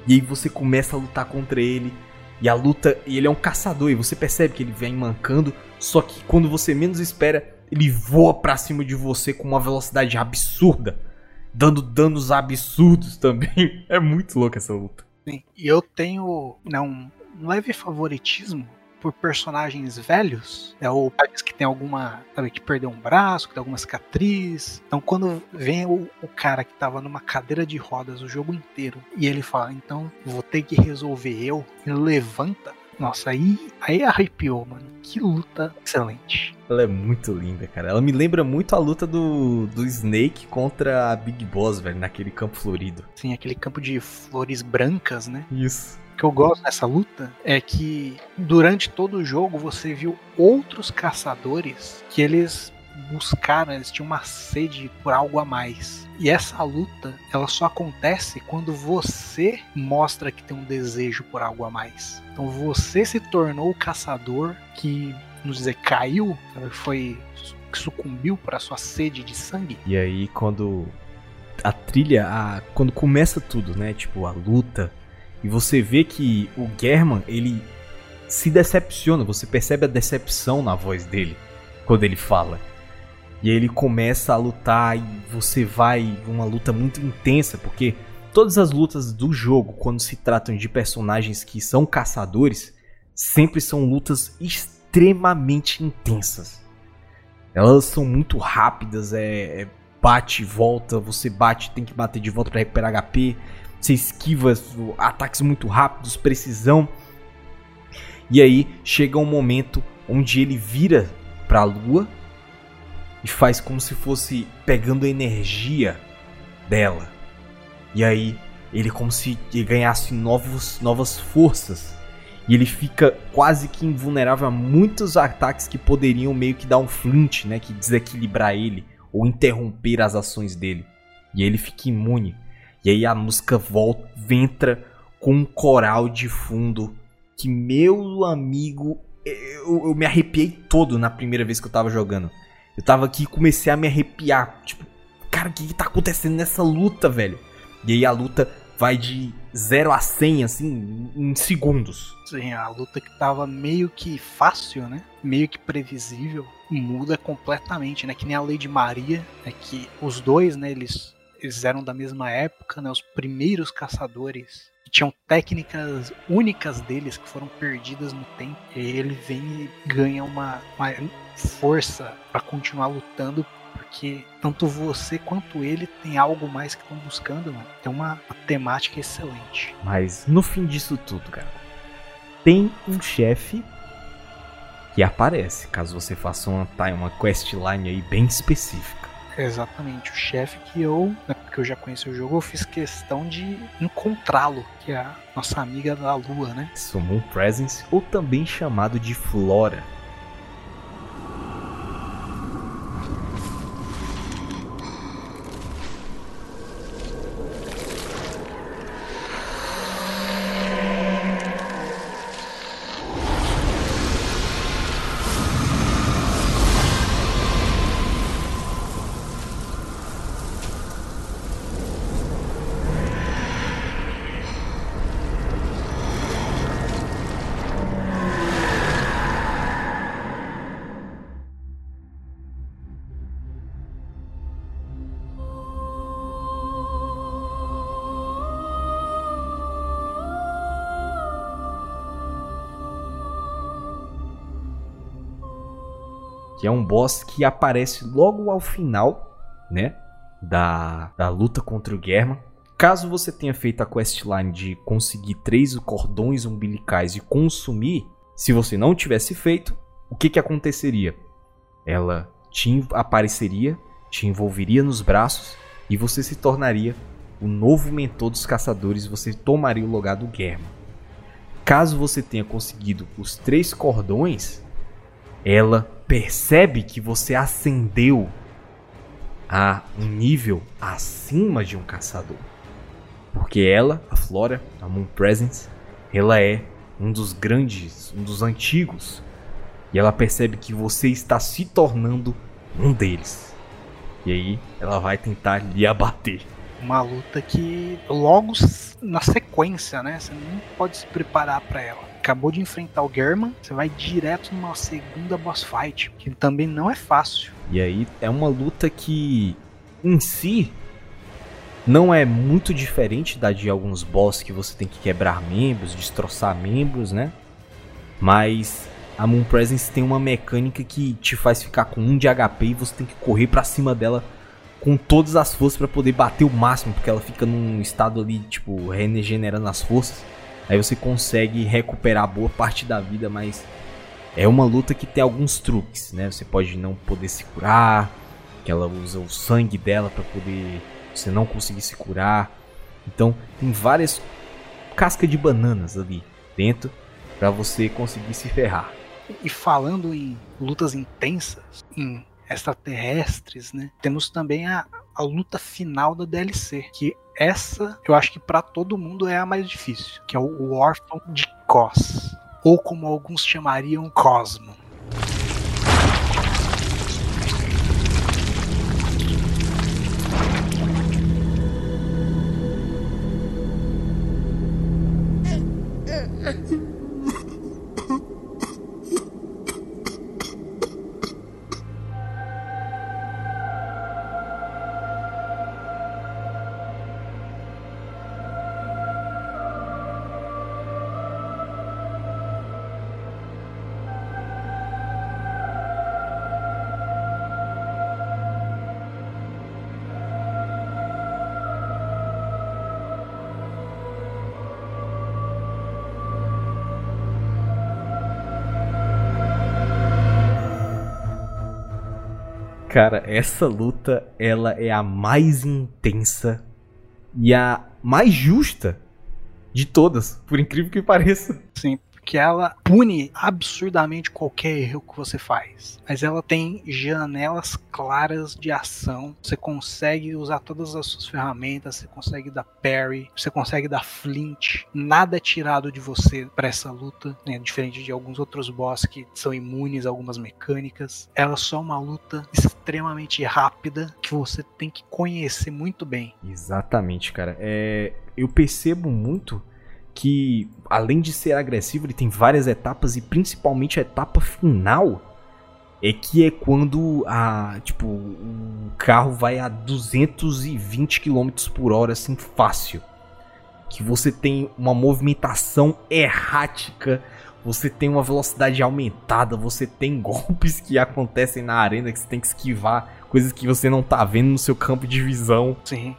E aí você começa a lutar contra ele. E a luta. E ele é um caçador. E você percebe que ele vem mancando. Só que quando você menos espera, ele voa pra cima de você com uma velocidade absurda. Dando danos absurdos *laughs* também. É muito louco essa luta. Sim, E eu tenho né, um um leve favoritismo por personagens velhos, né, ou que tem alguma, sabe, que perdeu um braço, que tem alguma cicatriz. Então quando vem o, o cara que tava numa cadeira de rodas o jogo inteiro e ele fala, então vou ter que resolver eu, ele levanta. Nossa, aí, aí arrepiou, mano. Que luta excelente. Ela é muito linda, cara. Ela me lembra muito a luta do, do Snake contra a Big Boss, velho, naquele campo florido. Assim, aquele campo de flores brancas, né? Isso. Que eu gosto dessa luta é que durante todo o jogo você viu outros caçadores que eles buscaram, eles tinham uma sede por algo a mais. E essa luta, ela só acontece quando você mostra que tem um desejo por algo a mais. Então você se tornou o caçador que, vamos dizer, caiu, foi que sucumbiu para sua sede de sangue. E aí quando a trilha, a, quando começa tudo, né? Tipo, a luta. E você vê que o German, ele se decepciona. Você percebe a decepção na voz dele quando ele fala. E aí ele começa a lutar e você vai uma luta muito intensa, porque todas as lutas do jogo, quando se tratam de personagens que são caçadores, sempre são lutas extremamente intensas. Elas são muito rápidas, é, é bate volta, você bate, tem que bater de volta para recuperar HP. Você esquiva ataques muito rápidos, precisão. E aí chega um momento onde ele vira para a lua e faz como se fosse pegando a energia dela. E aí ele como se ganhasse novos, novas forças. E ele fica quase que invulnerável a muitos ataques que poderiam meio que dar um flint, né, que desequilibrar ele ou interromper as ações dele. E ele fica imune. E aí a música volta, entra com um coral de fundo que meu amigo, eu, eu me arrepiei todo na primeira vez que eu tava jogando. Eu tava aqui e comecei a me arrepiar. Tipo, cara, o que, que tá acontecendo nessa luta, velho? E aí a luta vai de 0 a 100, assim, em segundos. Sim, a luta que tava meio que fácil, né? Meio que previsível, muda completamente, né? Que nem a Lady Maria, é que os dois, né, eles, eles eram da mesma época, né? Os primeiros caçadores tinham técnicas únicas deles que foram perdidas no tempo. E ele vem e ganha uma, uma força para continuar lutando porque tanto você quanto ele tem algo mais que estão buscando, mano. Tem uma, uma, temática excelente. Mas no fim disso tudo, cara, tem um chefe que aparece, caso você faça uma, uma questline aí bem específica. Exatamente, o chefe que eu, né, porque eu já conheci o jogo, eu fiz questão de encontrá-lo, que é a nossa amiga da lua, né? Summon Presence, ou também chamado de Flora. É um boss que aparece logo ao final, né, da, da luta contra o German. Caso você tenha feito a questline de conseguir três cordões umbilicais e consumir, se você não tivesse feito, o que, que aconteceria? Ela te apareceria, te envolveria nos braços e você se tornaria o novo mentor dos caçadores, você tomaria o lugar do German. Caso você tenha conseguido os três cordões, ela percebe que você ascendeu a um nível acima de um caçador. Porque ela, a Flora, a Moon Presence, ela é um dos grandes, um dos antigos. E ela percebe que você está se tornando um deles. E aí ela vai tentar lhe abater. Uma luta que logo na sequência, né? Você não pode se preparar para ela acabou de enfrentar o German, você vai direto numa segunda boss fight, que também não é fácil. E aí é uma luta que em si não é muito diferente da de alguns boss que você tem que quebrar membros, destroçar membros, né? Mas a Moon Presence tem uma mecânica que te faz ficar com um de HP e você tem que correr para cima dela com todas as forças para poder bater o máximo, porque ela fica num estado ali, tipo, regenerando as forças. Aí você consegue recuperar boa parte da vida, mas é uma luta que tem alguns truques, né? Você pode não poder se curar, que ela usa o sangue dela para poder você não conseguir se curar. Então, tem várias cascas de bananas ali dentro para você conseguir se ferrar. E falando em lutas intensas, em extraterrestres, né? Temos também a, a luta final da DLC, que essa eu acho que para todo mundo é a mais difícil, que é o órfão de Cos, ou como alguns chamariam Cosmo. Cara, essa luta, ela é a mais intensa e a mais justa de todas, por incrível que pareça. Sim, porque ela pune absurdamente qualquer erro que você faz. Mas ela tem janelas claras de ação. Você consegue usar todas as suas ferramentas, você consegue dar parry, você consegue dar flint. Nada é tirado de você para essa luta, né? diferente de alguns outros boss que são imunes a algumas mecânicas. Ela só é uma luta extremamente rápida que você tem que conhecer muito bem. Exatamente, cara. É, eu percebo muito que, além de ser agressivo, ele tem várias etapas e principalmente a etapa final é que é quando a, tipo, o carro vai a 220 km por hora assim fácil. Que você tem uma movimentação errática, você tem uma velocidade aumentada, você tem *laughs* golpes que acontecem na arena que você tem que esquivar, coisas que você não tá vendo no seu campo de visão. Sim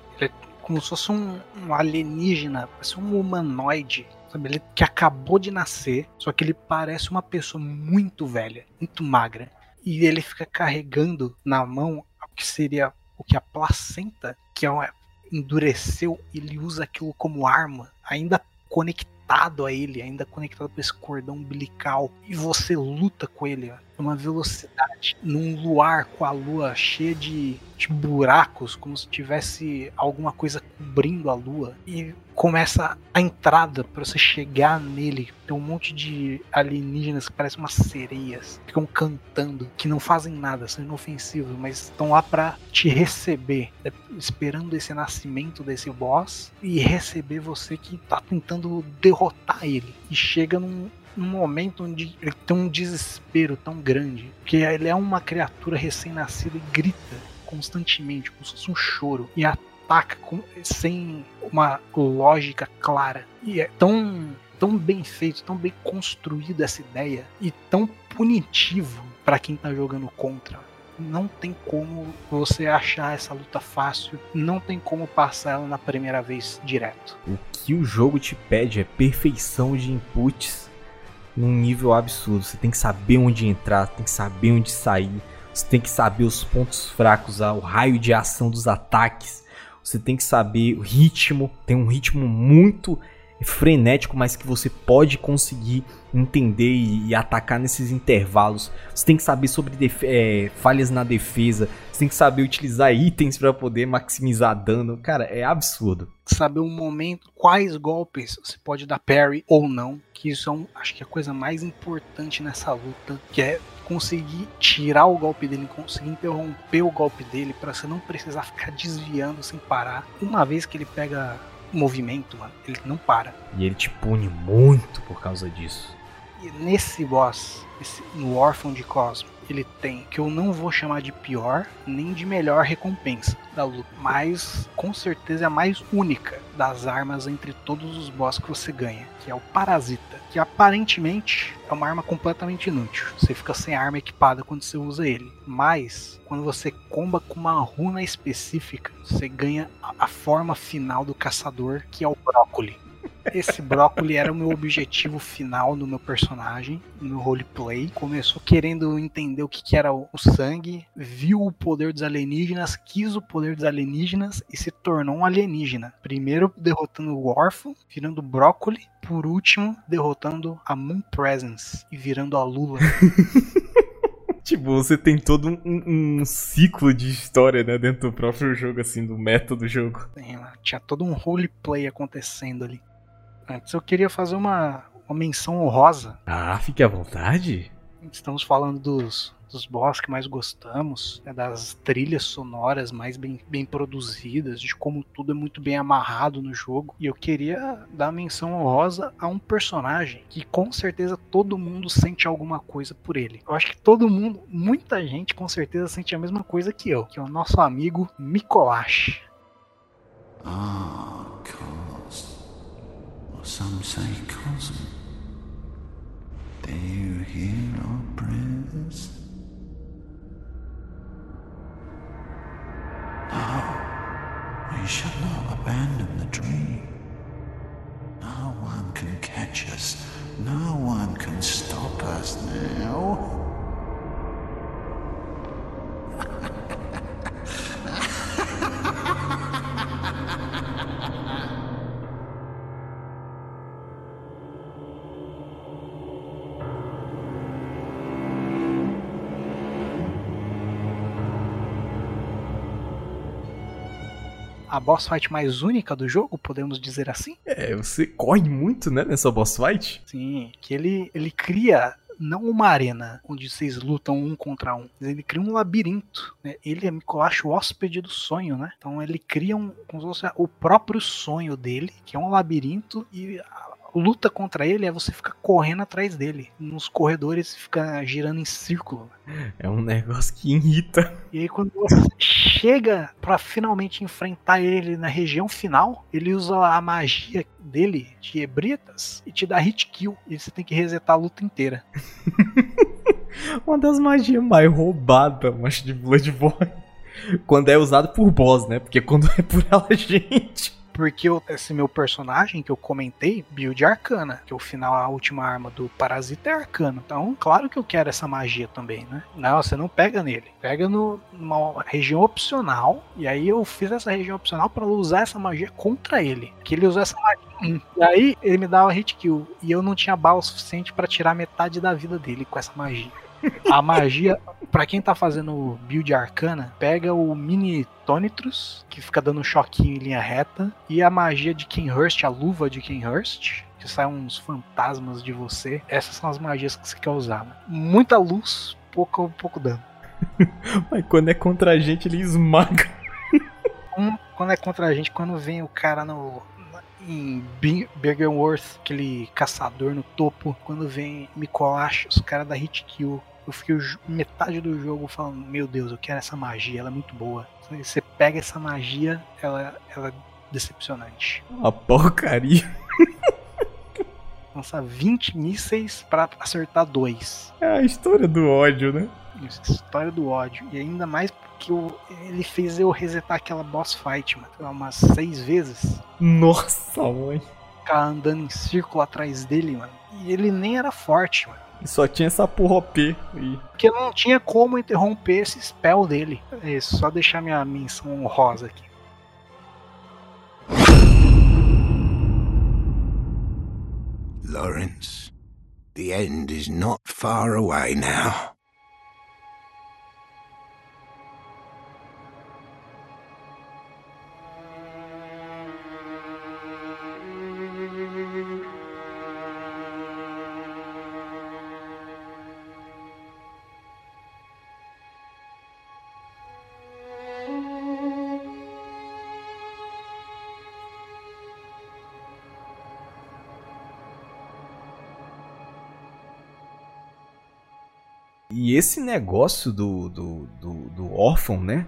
como se fosse um, um alienígena, parece um humanoide, sabe? Ele que acabou de nascer, só que ele parece uma pessoa muito velha, muito magra. E ele fica carregando na mão o que seria o que a placenta, que é uma, endureceu, ele usa aquilo como arma, ainda conectado a ele, ainda conectado com esse cordão umbilical, e você luta com ele numa velocidade, num luar com a lua cheia de, de buracos, como se tivesse alguma coisa cobrindo a lua. E começa a entrada para você chegar nele. Tem um monte de alienígenas que parecem umas sereias, ficam cantando, que não fazem nada, são inofensivos, mas estão lá para te receber, né, esperando esse nascimento desse boss e receber você que tá tentando derrotar ele. E chega num, num momento onde ele tem um desespero tão grande, que ele é uma criatura recém-nascida e grita constantemente, como se fosse um choro, e ataca com, sem uma lógica clara. E é tão, tão bem feito, tão bem construída essa ideia, e tão punitivo para quem tá jogando contra não tem como você achar essa luta fácil, não tem como passar ela na primeira vez direto. O que o jogo te pede é perfeição de inputs num nível absurdo. Você tem que saber onde entrar, tem que saber onde sair, você tem que saber os pontos fracos, o raio de ação dos ataques. Você tem que saber o ritmo, tem um ritmo muito frenético, mas que você pode conseguir entender e, atacar nesses intervalos. Você tem que saber sobre é, falhas na defesa, você tem que saber utilizar itens para poder maximizar dano. Cara, é absurdo. Saber um momento, quais golpes você pode dar parry ou não, que isso é um, acho que é a coisa mais importante nessa luta, que é conseguir tirar o golpe dele, conseguir interromper o golpe dele para você não precisar ficar desviando sem parar. Uma vez que ele pega movimento, mano, ele não para. E ele te pune muito por causa disso. E nesse boss, esse, no Órfão de Cosmo, ele tem que eu não vou chamar de pior nem de melhor recompensa da luta, mas com certeza é a mais única das armas entre todos os boss que você ganha, que é o Parasita, que aparentemente é uma arma completamente inútil. Você fica sem arma equipada quando você usa ele, mas quando você comba com uma runa específica, você ganha a forma final do caçador, que é o brócoli. Esse brócoli era o meu objetivo final no meu personagem, no meu roleplay. Começou querendo entender o que, que era o sangue, viu o poder dos alienígenas, quis o poder dos alienígenas e se tornou um alienígena. Primeiro derrotando o órfão, virando brócoli. Por último, derrotando a Moon Presence e virando a Lula. *laughs* Tipo, você tem todo um, um, ciclo de história, né, dentro do próprio jogo, assim, do método do jogo. Tem, tinha todo um roleplay acontecendo ali. Antes eu queria fazer uma, uma menção honrosa. Ah, fique à vontade. Estamos falando dos, dos boss que mais gostamos, né, das trilhas sonoras mais bem, bem produzidas, de como tudo é muito bem amarrado no jogo. E eu queria dar menção honrosa a um personagem que com certeza todo mundo sente alguma coisa por ele. Eu acho que todo mundo, muita gente com certeza sente a mesma coisa que eu, que é o nosso amigo Mikolash. Ah, some say Cosm. Do you hear our prayers? No, we shall not abandon the dream. No one can catch us. No one can stop us now. *laughs* a boss fight mais única do jogo, podemos dizer assim. É, você corre muito, né, nessa boss fight. Sim, que ele, ele cria não uma arena onde vocês lutam um contra um, mas ele cria um labirinto. Né? Ele é Mikolash, o hóspede do sonho, né? Então ele cria um, como se fosse o próprio sonho dele, que é um labirinto, e luta contra ele é você ficar correndo atrás dele, nos corredores, fica girando em círculo. É um negócio que irrita. E aí quando você chega pra finalmente enfrentar ele na região final, ele usa a magia dele de Ebritas e te dá hit kill. E você tem que resetar a luta inteira. *laughs* Uma das magias mais roubadas, mas de Bloodborne. Quando é usado por boss, né? Porque quando é por *laughs* ela, gente. Porque eu- esse meu personagem que eu comentei, build arcana, que o final, a última arma do parasita é arcano. Então, claro que eu quero essa magia também, né? Não, você não pega nele. Pega no, numa região opcional. E aí eu fiz essa região opcional para usar essa magia contra ele. Que ele usou essa magia. E aí ele me dava hit kill. E eu não tinha bala suficiente para tirar metade da vida dele com essa magia. A magia, Pra quem tá fazendo build arcana, pega o mini Tonitrus, que fica dando um choquinho em linha reta, e a magia de Kenhurst, a luva de Kenhurst, que sai uns fantasmas de você. Essas são as magias que você quer usar. né? Muita luz, pouco, pouco dano. *laughs* Mas quando é contra a gente, ele esmaga. Um, quando é contra a gente, quando vem o cara no. Em Bergenworth, aquele caçador no topo, quando vem Mikolash, os caras da hit kill, eu fiquei metade do jogo falando: Meu Deus, eu quero essa magia, ela é muito boa. Você pega essa magia, ela, ela é decepcionante. Uma porcaria. *laughs* Lança 20 mísseis pra acertar dois. É a história do ódio, né? Isso, História do ódio. E ainda mais porque eu- ele fez eu resetar aquela boss fight, mano, umas seis vezes. Nossa, mãe. Ficar andando em círculo atrás dele, mano. E ele nem era forte, mano. E Só tinha essa porra OP aí. Porque não tinha como interromper esse spell dele. É isso, só deixar minha menção honrosa aqui. Lawrence, the end is not far away now. E esse negócio do, do, do, do órfão, né?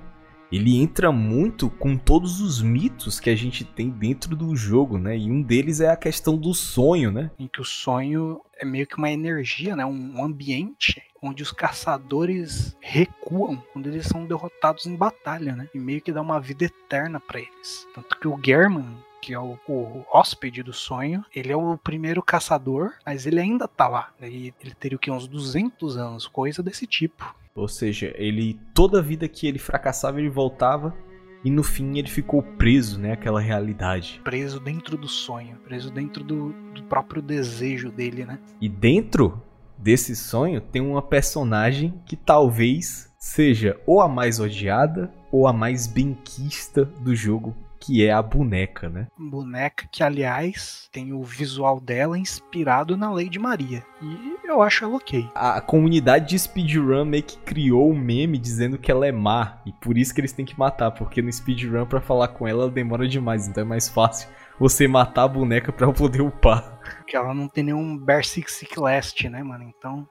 Ele entra muito com todos os mitos que a gente tem dentro do jogo, né? E um deles é a questão do sonho, né? Em que o sonho é meio que uma energia, né? Um ambiente onde os caçadores recuam quando eles são derrotados em batalha, né? E meio que dá uma vida eterna pra eles. Tanto que o German, que é o, o hóspede do sonho, ele é o primeiro caçador, mas ele ainda tá lá. Ele, ele teria o que? Uns 200 anos, coisa desse tipo. Ou seja, ele toda vida que ele fracassava, ele voltava e no fim ele ficou preso, né? Aquela realidade. Preso dentro do sonho, preso dentro do, do próprio desejo dele, né? E dentro desse sonho tem uma personagem que talvez seja ou a mais odiada ou a mais benquista do jogo, que é a boneca, né? boneca que, aliás, tem o visual dela inspirado na Lady Maria. E eu acho ela ok. A comunidade de speedrun meio que criou um meme dizendo que ela é má e por isso que eles têm que matar, porque no speedrun pra falar com ela, ela demora demais, então é mais fácil você matar a boneca pra poder upar. Porque ela não tem nenhum Six Last, né, mano? Então,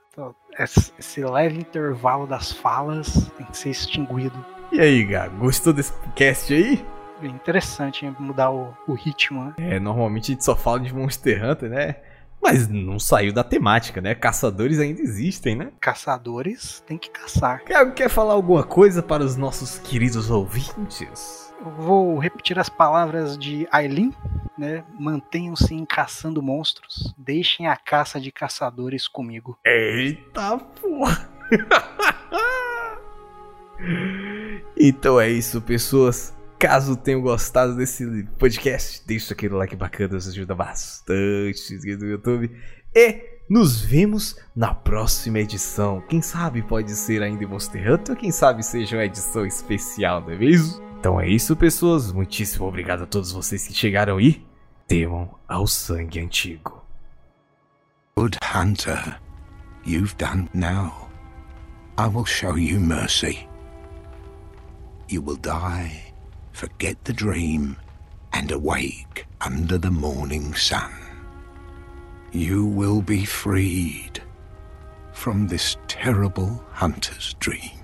esse leve intervalo das falas tem que ser extinguido. E aí, Gago, gostou desse cast aí? Interessante hein, mudar o, o ritmo, né? É, normalmente a gente só fala de Monster Hunter, né? Mas não saiu da temática, né? Caçadores ainda existem, né? Caçadores tem que caçar. Gago, quer falar alguma coisa para os nossos queridos ouvintes? Eu vou repetir as palavras de Aileen, né? Mantenham-se em caçando monstros. Deixem a caça de caçadores comigo. Eita porra! *laughs* então é isso, pessoas. Caso tenham gostado desse podcast, deixa aquele like bacana, isso ajuda bastante no YouTube. E nos vemos na próxima edição. Quem sabe pode ser ainda Monster Hunter, quem sabe seja uma edição especial, não é mesmo? Então é isso, pessoas. Muitíssimo obrigado a todos vocês que chegaram aí. Temam ao sangue antigo. Good hunter, you've done now. I will show you mercy. You will die, forget the dream, and awake under the morning sun. You will be freed from this terrible hunter's dream.